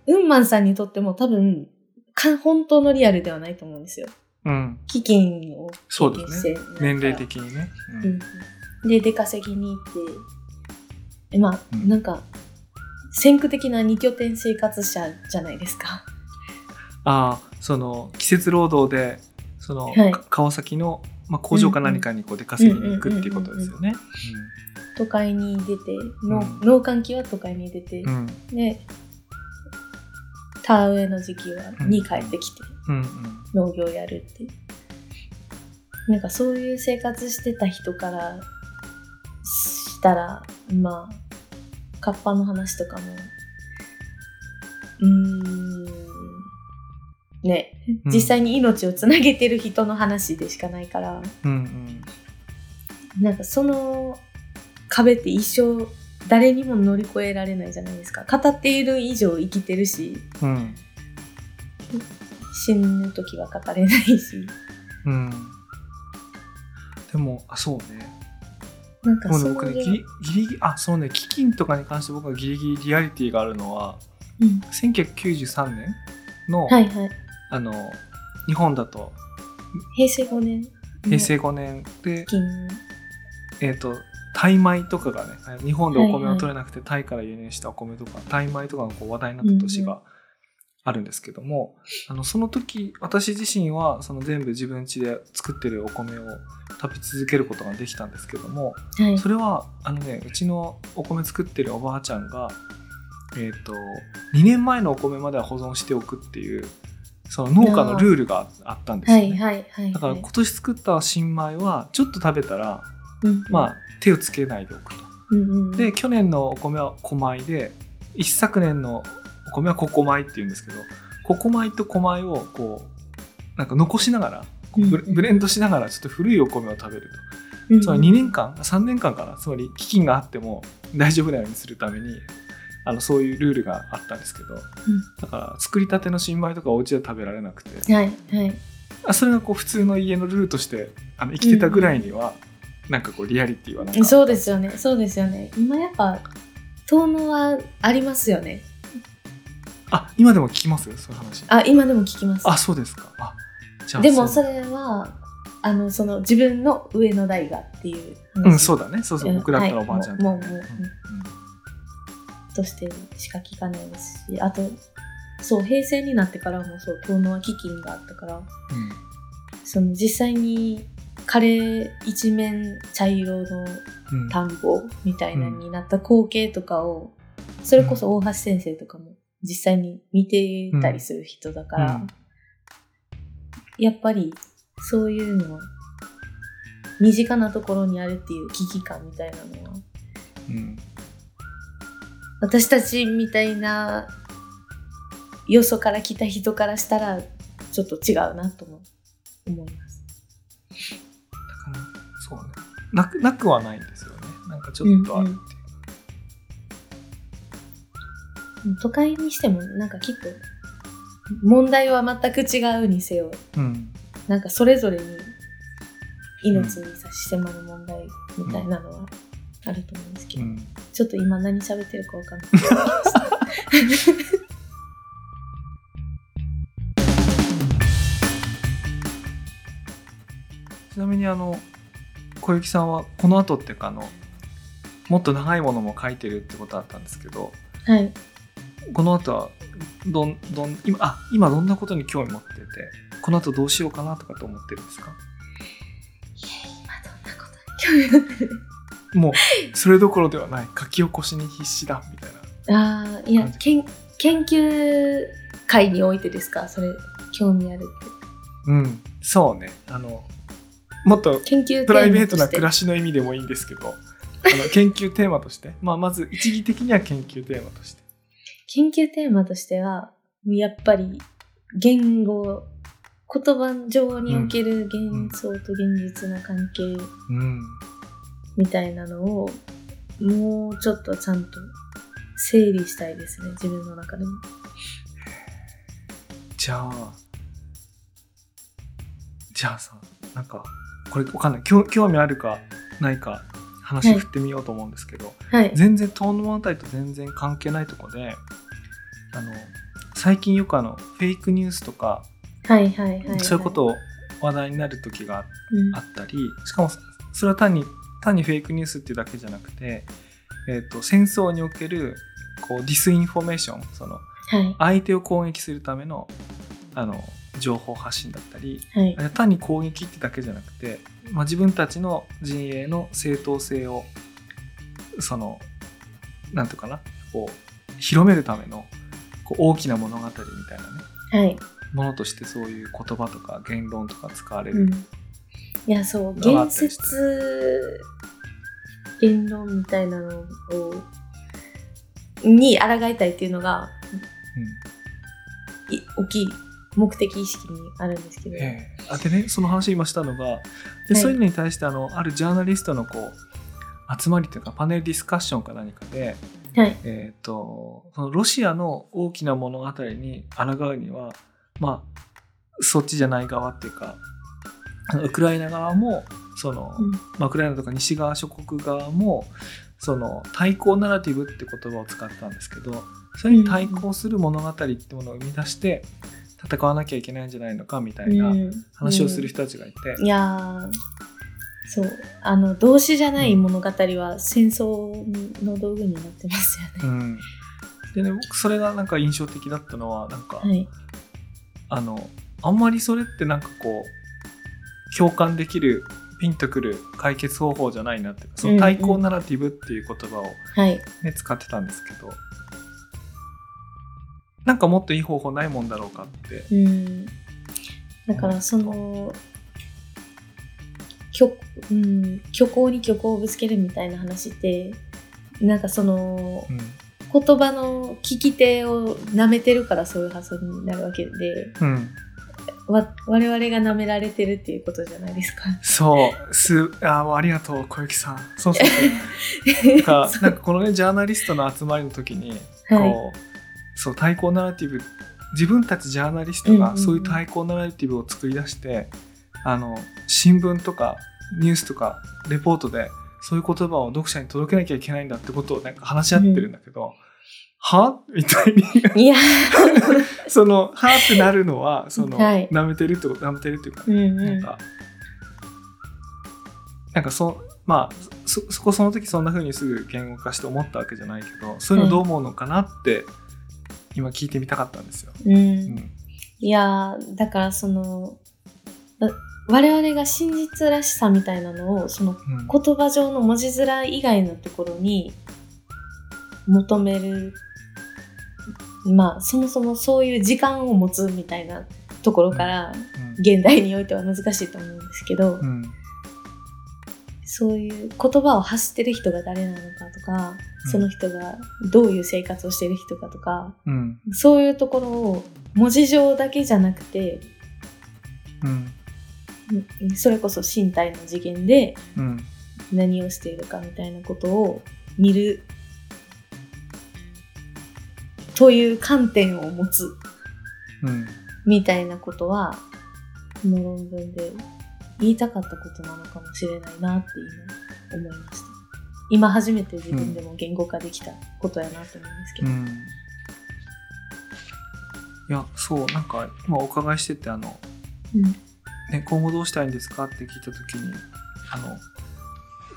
S2: ウンマンさんにとっても多分、か本当のリアルではないと思うんですよ。
S1: うん。うん
S2: 基金を
S1: そう
S2: 経験して
S1: ですね。年齢的にね。う
S2: うんん、で出稼ぎに行ってえまあ、
S1: うん。
S2: なんか先駆的な二拠点生活者じゃないですか。
S1: ああその季節労働でその、
S2: はい。
S1: か川崎の、まあ、工場か何かにこう出稼ぎに行くっていうことですよね。
S2: 都会に出ての、
S1: うん。
S2: 農閑期は都会に出て、
S1: うん。うん
S2: で田植えの時期は
S1: うん。
S2: に帰ってきて農業やるって。なんかそういう生活してた人からしたらまあカッパの話とかも。うーん。ね。
S1: うん。
S2: 実際に命をつなげてる人の話でしかないから、
S1: うん
S2: なんかその壁って一生誰にも乗り越えられないじゃないですか。語っている以上生きてるし。
S1: うんうん。
S2: 死ぬ時は語れないし。
S1: うん。でもあそうね
S2: なんかそう
S1: 僕ねギリギリあそうね基金とかに関して僕はギリギリリアリティがあるのは
S2: うん。
S1: 1993年の,、
S2: はいはい。
S1: あの日本だと
S2: 平成5年。
S1: 平成5年で、
S2: 金。
S1: えっ、とタイ米とかがね日本でお米を取れなくてタイから輸入したお米とか、タイ米とかがこう話題になった年があるんですけども、あのその時私自身はその全部自分家で作ってるお米を食べ続けることができたんですけども
S2: はい
S1: それはあのねうちのお米作ってるおばあちゃんがえっ、と2年前のお米までは保存しておくっていうその農家のルールがあったんですよね。
S2: はいはいはい
S1: だから今年作った新米はちょっと食べたら
S2: うん
S1: まあ、手をつけないでおくと。
S2: うんうん
S1: で去年のお米は小米で一昨年のお米はココ米っていうんですけどココ米と小米をこうなんか残しながらこうブレンドしながらちょっと古いお米を食べる
S2: うん。
S1: と。つまり2年間3年間かな。つまり飢饉があっても大丈夫なようにするためにあのそういうルールがあったんですけどだから作りたての新米とかお家では食べられなくて。
S2: はいはい。
S1: あそれがこう普通の家のルールとしてあの生きてたぐらいには、なんかこうリアリティはなんか
S2: そうですよね。そうですよね。今やっぱ遠野はありますよね
S1: あ今でも聞きます？そういう話。
S2: あ今でも聞きます。
S1: あそうですか。あじゃあ
S2: でも
S1: そ
S2: れはあのその自分の上の代がっていう
S1: うんそうだね。そうそう
S2: うん
S1: 僕だったらおばあちゃんとか。ね
S2: はいもうもう。もうとしてしか聞かないですしあとそう平成になってからもそう遠野は基金があったから。
S1: うん。うん
S2: その実際に枯れ一面茶色の
S1: うん。
S2: 田んぼみたいなになった光景とかを、それこそ大橋先生とかも実際に見てたりする人だから、
S1: うん。
S2: やっぱりそういうのは身近なところにあるっていう危機感みたいなのは
S1: うん
S2: 私たちみたいなよそから来た人からしたらちょっと違うなとも思います。
S1: だからそうね。なくなくはないんですよね。なんかちょっとある。っていう、
S2: 都会にしてもなんかきっと問題は全く違うにせよ
S1: うん
S2: なんかそれぞれに命に差し迫る問題みたいなのはあると思うんですけど、
S1: うん
S2: ちょっと今何喋ってるかわかんない。
S1: ちなみにあの小雪さんはこの後っていうかあのもっと長いものも書いてるってことだったんですけど
S2: はい。
S1: この後はどんどん今あ今どんなことに興味持っててこの後どうしようかなとかって思ってるんですか？
S2: 今どんなことに興味がある？
S1: もうそれどころではない。書き起こしに必死だみたいな。
S2: ああ、いやけん研究会においてですか？それ、興味あるって。
S1: うんそうね。あのもっと
S2: 研究
S1: プライベートな暮らしの意味でもいいんですけどあの研究テーマとして。まあまず一義的には研究テーマとして
S2: 研究テーマとしては、やっぱり言語、言葉上における幻想と現実の関係
S1: うん。
S2: みたいなのを、もうちょっとちゃんと整理したいですね、自分の中でも。
S1: じゃあじゃあさなんかこれわかんない。興興味あるかないか話振ってみようと思うんですけど、
S2: はい。
S1: 全然遠野物語と全然関係ないとこであの最近よくあのフェイクニュースとか、
S2: はいはいはい、はい。
S1: そういうことを話題になる時が
S2: うん
S1: あったりしかもそれは単に単にフェイクニュースっていうだけじゃなくて、えー、と戦争におけるこう disinformation その
S2: はい。
S1: 相手を攻撃するためのあの情報発信だったり
S2: はい
S1: 単に攻撃ってだけじゃなくて、まあ、自分たちの陣営の正当性をそのなんていうかなこう広めるためのこう大きな物語みたいなね
S2: はい。
S1: ものとしてそういう言葉とか言論とか使われる、
S2: うん。いや、そう、言説、言論みたいなのを、に抗いたいっていうのが、い大きい目的意識にあるんですけど。
S1: ええあでねその話今したのがで、
S2: はい
S1: そういうのに対してあのあるジャーナリストのこう集まりというかパネルディスカッションか何かで、
S2: はい。
S1: えー、とそのロシアの大きな物語に抗うにはまあそっちじゃない側っていうかウクライナ側もその、
S2: うん
S1: まあ、ウクライナとか西側諸国側もその対抗ナラティブって言葉を使ってたんですけどそれに対抗する物語ってものを生み出して戦わなきゃいけないんじゃないのかみたいな
S2: うん
S1: 話をする人たちがいて、
S2: いやーそう。あの動詞じゃない物語は戦争の道具になってますよね。
S1: うん。でね僕それがなんか印象的だったのはなんか、
S2: はい、
S1: あのあんまりそれってなんかこう共感できるピンとくる解決方法じゃないなっていうかその対抗ナラティブっていう言葉を、
S2: はい、
S1: ね使ってたんですけどなんかもっといい方法ないもんだろうかって。
S2: うん、だからその虚,、うん、虚構に虚構をぶつけるみたいな話ってなんかその
S1: うん
S2: 言葉の聞き手を舐めてるからそういう発想になるわけで
S1: うん。
S2: わ我々が舐められてるっていうことじゃないですか。
S1: そう。すあありがとう小雪さん。そうそうそう。なんかなんかこのねジャーナリストの集まりの時にこう、
S2: はい
S1: そう対抗ナラティブ自分たちジャーナリスト
S2: うんうんうん。
S1: がそういう対抗ナラティブを作り出して、あの新聞とかニュースとかレポートでそういう言葉を読者に届けなきゃいけないんだってことをなんか話し合ってるんだけど、は？みたいに。
S2: いや、
S1: そのはってなるのはその、
S2: はい。
S1: 舐めてるってこと舐めてるっていうか、
S2: うんうん。
S1: なんか、なんかそ、まあ、そ、そこその時そんな風にすぐ言語化して思ったわけじじゃないけど、そういうのどう思うのかなって、今聞いてみたかったんですよ。
S2: うん
S1: うん。
S2: いやーだからそのわ我々が真実らしさみたいなのをその
S1: うん
S2: 言葉上の文字面以外のところに求めるまあそもそもそういう時間を持つみたいなところから現代においては難しいと思うんですけど、
S1: うん。うん。
S2: そういう言葉を発してる人が誰なのかとか、
S1: うん
S2: その人がどういう生活をしてる人かとか
S1: うん。
S2: そういうところを文字上だけじゃなくて
S1: うん。
S2: うんそれこそ身体の次元で
S1: うん。
S2: 何をしているかみたいなことを見るという観点を持つ
S1: うん。
S2: みたいなことはこの論文で言いたかったことなのかもしれないなって今思いました。今初めて自分でも言語化できたことやなと思うんですけど、
S1: うん。いや、そう、なんか、今お伺いしてて、あの、
S2: うん。
S1: ね、今後どうしたいんですかって聞いた時にあの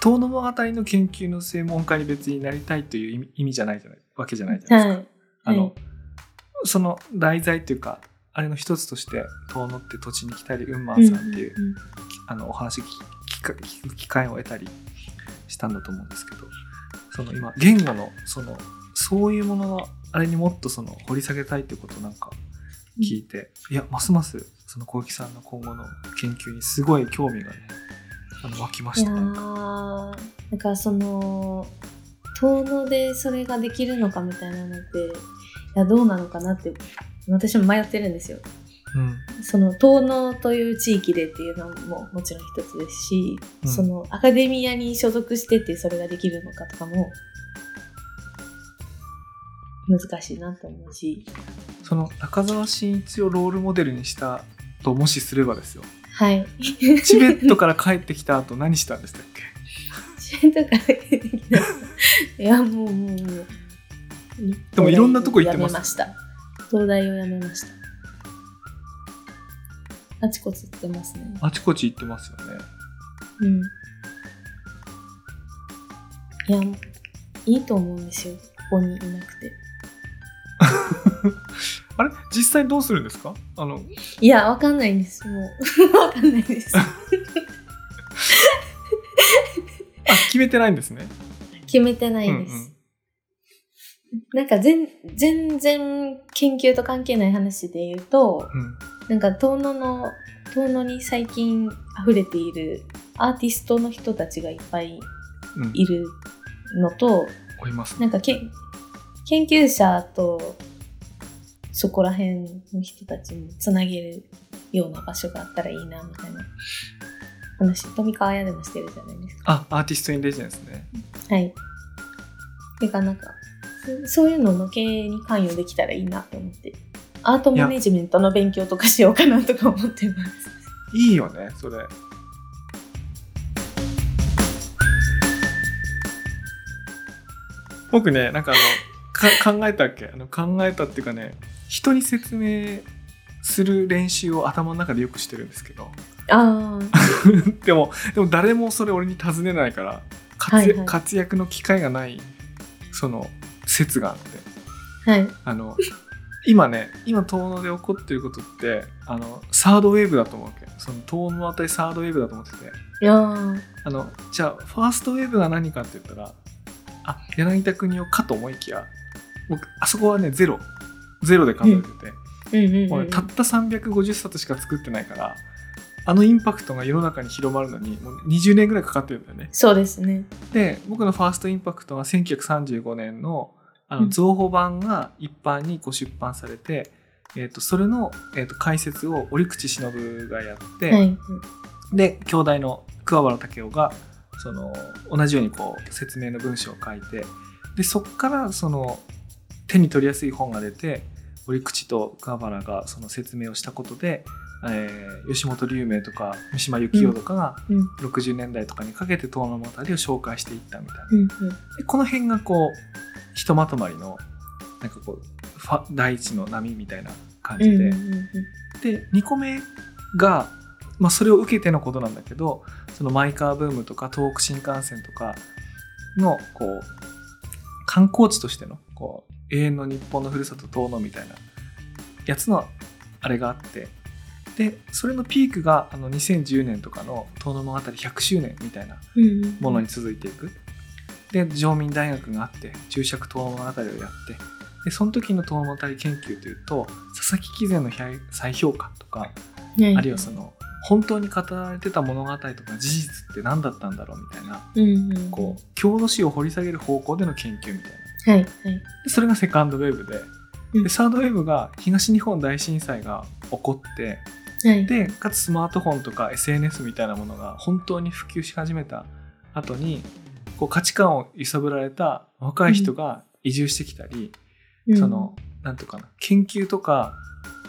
S1: 遠野物語の研究の専門家に別になりたいという意味意味じゃないじゃないわけじゃないじゃないですか。
S2: はい。
S1: あの、
S2: はい
S1: その題材っていうかあれの一つとして遠野って土地に来たりウンマンさんっていう、
S2: うんうん
S1: あのお話聞く機会を得たりしたんだと思うんですけどその今言語のそのそういうもののあれにもっとその掘り下げたいってことをなんか聞いて、いやますますその小雪さんの今後の研究にすごい興味がねあの湧きましたなんか
S2: その遠野でそれができるのかみたいなのっていやどうなのかなって私も迷ってるんですよ。
S1: うん。
S2: その遠野という地域でっていうのももちろん一つですし、
S1: うん。
S2: そのアカデミアに所属してってそれができるのかとかも難しいなと思うし。
S1: その中澤慎一をロールモデルにしたともしすればですよ。
S2: はい。
S1: チベットから帰ってきた後何したんでしたっけ？
S2: チベットから出てきた。いやもうもうもう。
S1: でもいろんなとこ行ってま
S2: した東大をやめました。あちこち行ってますね。
S1: あちこち行ってますよね。
S2: うん。いやいいと思うんですよ。ここにいなくて。
S1: あれ？実際どうするんですか？あの
S2: いやわかんないんです。もう。わかんないです。
S1: あ決めてないんですね。
S2: 決めてないです、
S1: うんうん
S2: なんか全全然研究と関係ない話で言うと
S1: うん。
S2: なんか遠野の遠野に最近溢れているアーティストの人たちがいっぱい
S1: うん。
S2: いるのと
S1: おりますね。
S2: なんかけ研究者とそこら辺の人たちにつなげるような場所があったらいいなみたいな。話富川屋でもしてるじゃないですか。
S1: あアーティストインレジデンスね。
S2: はい。てかなんかそそういうのの経営に関与できたらいいなと思って。アートマネジメントの勉強とかしようかなとか思ってます。
S1: いいよねそれ。僕ねなんかあのか考えたっけ？あの考えたっていうかね人に説明する練習を頭の中でよくしてるんですけど。
S2: ああ、
S1: でもでも誰もそれ俺に尋ねないから活,、
S2: はいはい。
S1: 活躍の機会がないその説があって。
S2: はい。
S1: あの今ね今遠野で起こってることってあのサードウェーブだと思うわけ。その遠野あたりサードウェーブだと思ってて。
S2: いやー。
S1: あのじゃあファーストウェーブが何かって言ったらあ柳田国男かと思いきや僕あそこはねゼロ。ゼロで考えてて、
S2: うん。
S1: たった350冊しか作ってないからあのインパクトが世の中に広まるのにもう20年ぐらいかかってるんだよね。
S2: そうですね。
S1: で僕のファーストインパクトは1935年のあの
S2: うん
S1: 増補版が一般にこう出版されて、えー、とそれの、えー、と解説を折口忍がやって、
S2: はい。
S1: で兄弟の桑原武雄がその同じようにこう説明の文章を書いてでそこからその手に取りやすい本が出て折口と桑原がその説明をしたことで、えー吉本龍明とか三島由紀夫とかが
S2: うん。
S1: 60年代とかにかけて遠野物語を紹介していったみたいな。
S2: うん。うん。
S1: でこの辺がこうひとまとまりのなんかこう第一の波みたいな感じで。
S2: うんうんうん
S1: で2個目が、まあ、それを受けてのことなんだけどそのマイカーブームとか東北新幹線とかのこう観光地としてのこう永遠の日本のふるさと遠野みたいなやつのあれがあってでそれのピークがあの2010年とかの遠野物語100周年みたいなものに続いていく。で上民大学があって注釈遠野物語をやってでその時の遠野物語研究というと佐々木貴前の再評価とか
S2: はい
S1: あるいはその本当に語られてた物語とか事実って何だったんだろうみたいな
S2: うんうん。
S1: こう郷土史を掘り下げる方向での研究みたいな
S2: はい。はい。
S1: でそれがセカンドウェーブで
S2: うん
S1: でサードウェーブが東日本大震災が起こって
S2: はい。
S1: でかつスマートフォンとか SNS みたいなものが本当に普及し始めた後にこう価値観を揺さぶられた若い人が移住してきたり、
S2: うん
S1: その、なんていうかな研究とか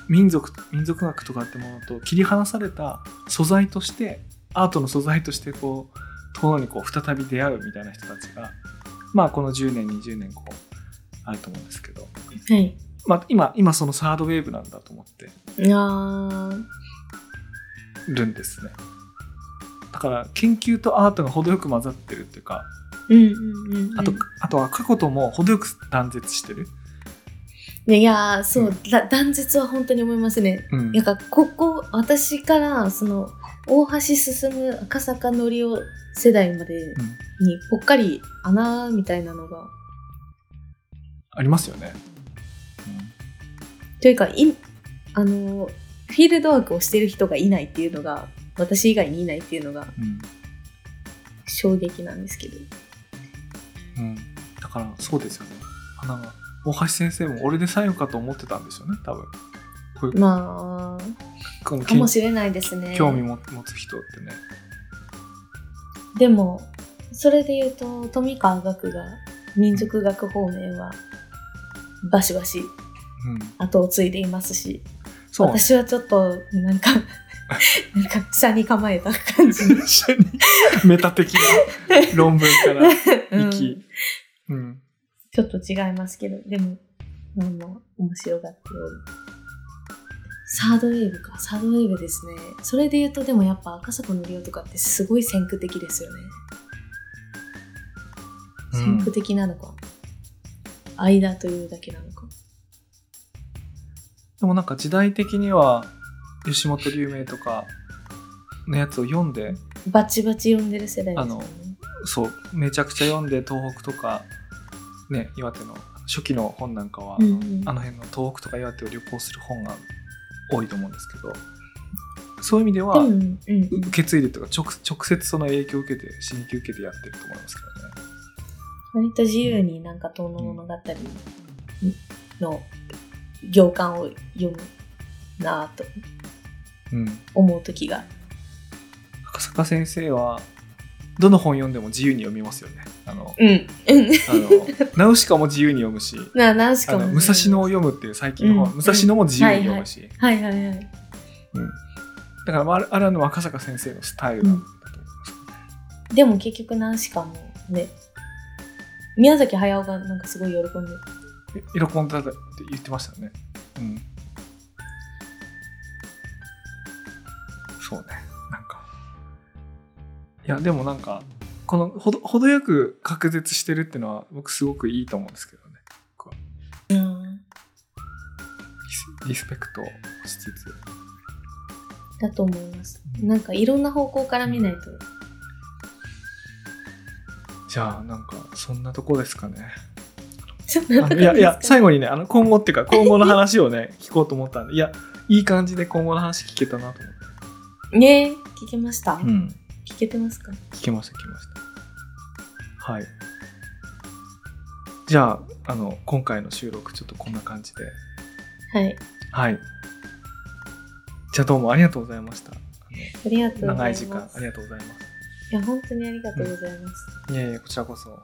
S1: 民族民族学とかってものと切り離された素材としてアートの素材としてこう遠野にこう再び出会うみたいな人たちがまあこの10年20年こうあると思うんですけど、
S2: はい。
S1: まあ、今今そのサードウェーブなんだと思ってるんですね。だから研究とアートが程よく混ざってるっていうか
S2: うんうんうんうん。
S1: あとあとは過去とも程よく断絶してる、
S2: ねいやーそう、だ断絶は本当に思いますね。
S1: うん。
S2: なんかここ私からその大橋進む赤坂のりお世代まで
S1: うん。
S2: にぽっかり穴みたいなのが
S1: ありますよね、
S2: というかいあのフィールドワークをしてる人がいないっていうのが私以外にいないっていうのが
S1: うん
S2: 衝撃なんですけど。
S1: うん、だからそうですよね。花が大橋先生も俺で最後かと思ってたんですよね多分。こう
S2: まあかもしれないですね。
S1: 興味も持つ人ってね。
S2: でもそれで言うと富川学が民族学方面はバシバシ
S1: うん
S2: 後を継いでいますし
S1: そう
S2: 私はちょっとなんか なんか下に構えた感じ。
S1: メタ的な論文から
S2: うん。
S1: 行き、うん。
S2: ちょっと違いますけどでもまあまあ面白がっており。サードウェーブか。サードウェーブですね。それで言うとでもやっぱ赤坂のりおとかってすごい先駆的ですよね。
S1: うん。
S2: 先駆的なのか、間というだけなのか
S1: でもなんか時代的には吉本龍明とかのやつを読んで
S2: バチバチ読んでる世代ですよね。
S1: そうめちゃくちゃ読んで東北とかね岩手の初期の本なんかは、
S2: うんうん。
S1: あの辺の東北とか岩手を旅行する本が多いと思うんですけどそういう意味では、
S2: うんうんうん。
S1: 受け継いでとか直直接その影響を受けて刺激を受けてやってると思いますけどね。
S2: 割と自由になんか遠野物語の行間を読むなぁと
S1: うん、
S2: 思う時が。
S1: 赤坂先生はどの本読んでも自由に読みますよね。あの
S2: うん。うん。
S1: あのナウシカも自由に読むし
S2: な何しかも
S1: あの武蔵野を読むっていう最近の本、
S2: うん。
S1: 武蔵野も自由に読むし、
S2: はいはいはい
S1: うん、だからまああれの赤坂先生のスタイルだと思います。
S2: でも結局何しかもね宮崎駿がなんかすごい喜んで
S1: え喜んだって言ってましたよね。うん。そうね。なんか。いや、でもなんか、このほど程よく隔絶してるっていうのは僕すごくいいと思うんですけどね。僕は
S2: うん
S1: リスペクトしつつ。
S2: だと思います
S1: うん
S2: なんかいろんな方向から見ないと
S1: じゃあなんかそんなとこですかね。いやいや、最後にね、あの今後っていうか今後の話をね、聞こうと思ったんで、いや、いい感じで今後の話聞けたなと思って。
S2: ねえ聞けました、
S1: うん。
S2: 聞けてますか？
S1: 聞きました聞きましたはいじゃああの今回の収録ちょっとこんな感じで
S2: はい
S1: はい。じゃあどうもありがとうございました。あ
S2: ありがとう
S1: の長い
S2: ございます。
S1: 時間ありがとうございます。
S2: いや、本当にありがとうございます。
S1: いやいや、こちらこそ。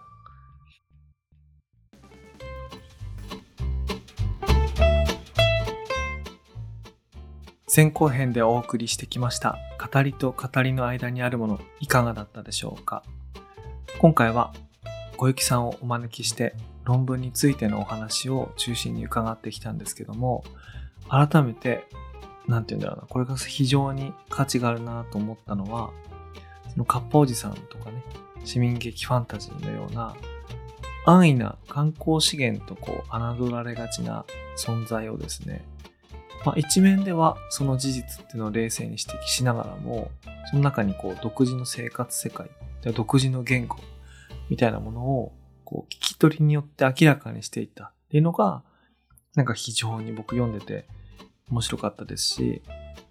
S1: 前後編でお送りしてきました語りと語りの間にあるものいかがだったでしょうか？今回は小雪さんをお招きして論文についてのお話を中心に伺ってきたんですけども改めてなんて言うんだろうなこれが非常に価値があるなと思ったのはそのカッパおじさんとかね市民劇ファンタジーのような安易な観光資源とこう侮られがちな存在をですね、まあ、一面ではその事実っていうのを冷静に指摘しながらもその中にこう独自の生活世界独自の言語みたいなものをこう聞き取りによって明らかにしていったっていうのがなんか非常に僕読んでて面白かったですし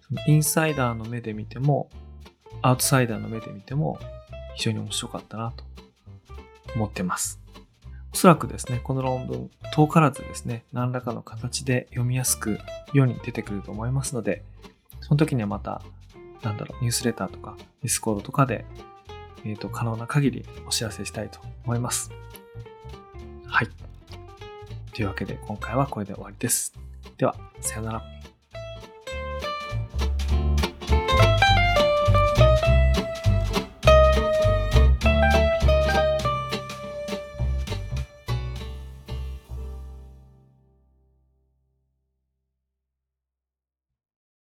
S1: そのインサイダーの目で見てもアウトサイダーの目で見ても非常に面白かったなと思ってます。おそらくですね、この論文、遠からずですね、何らかの形で読みやすく世に出てくると思いますので、その時にはまた、なんだろう、ニュースレターとか、ディスコードとかで、えっ、と、可能な限りお知らせしたいと思います。はい。というわけで、今回はこれで終わりです。では、さよなら。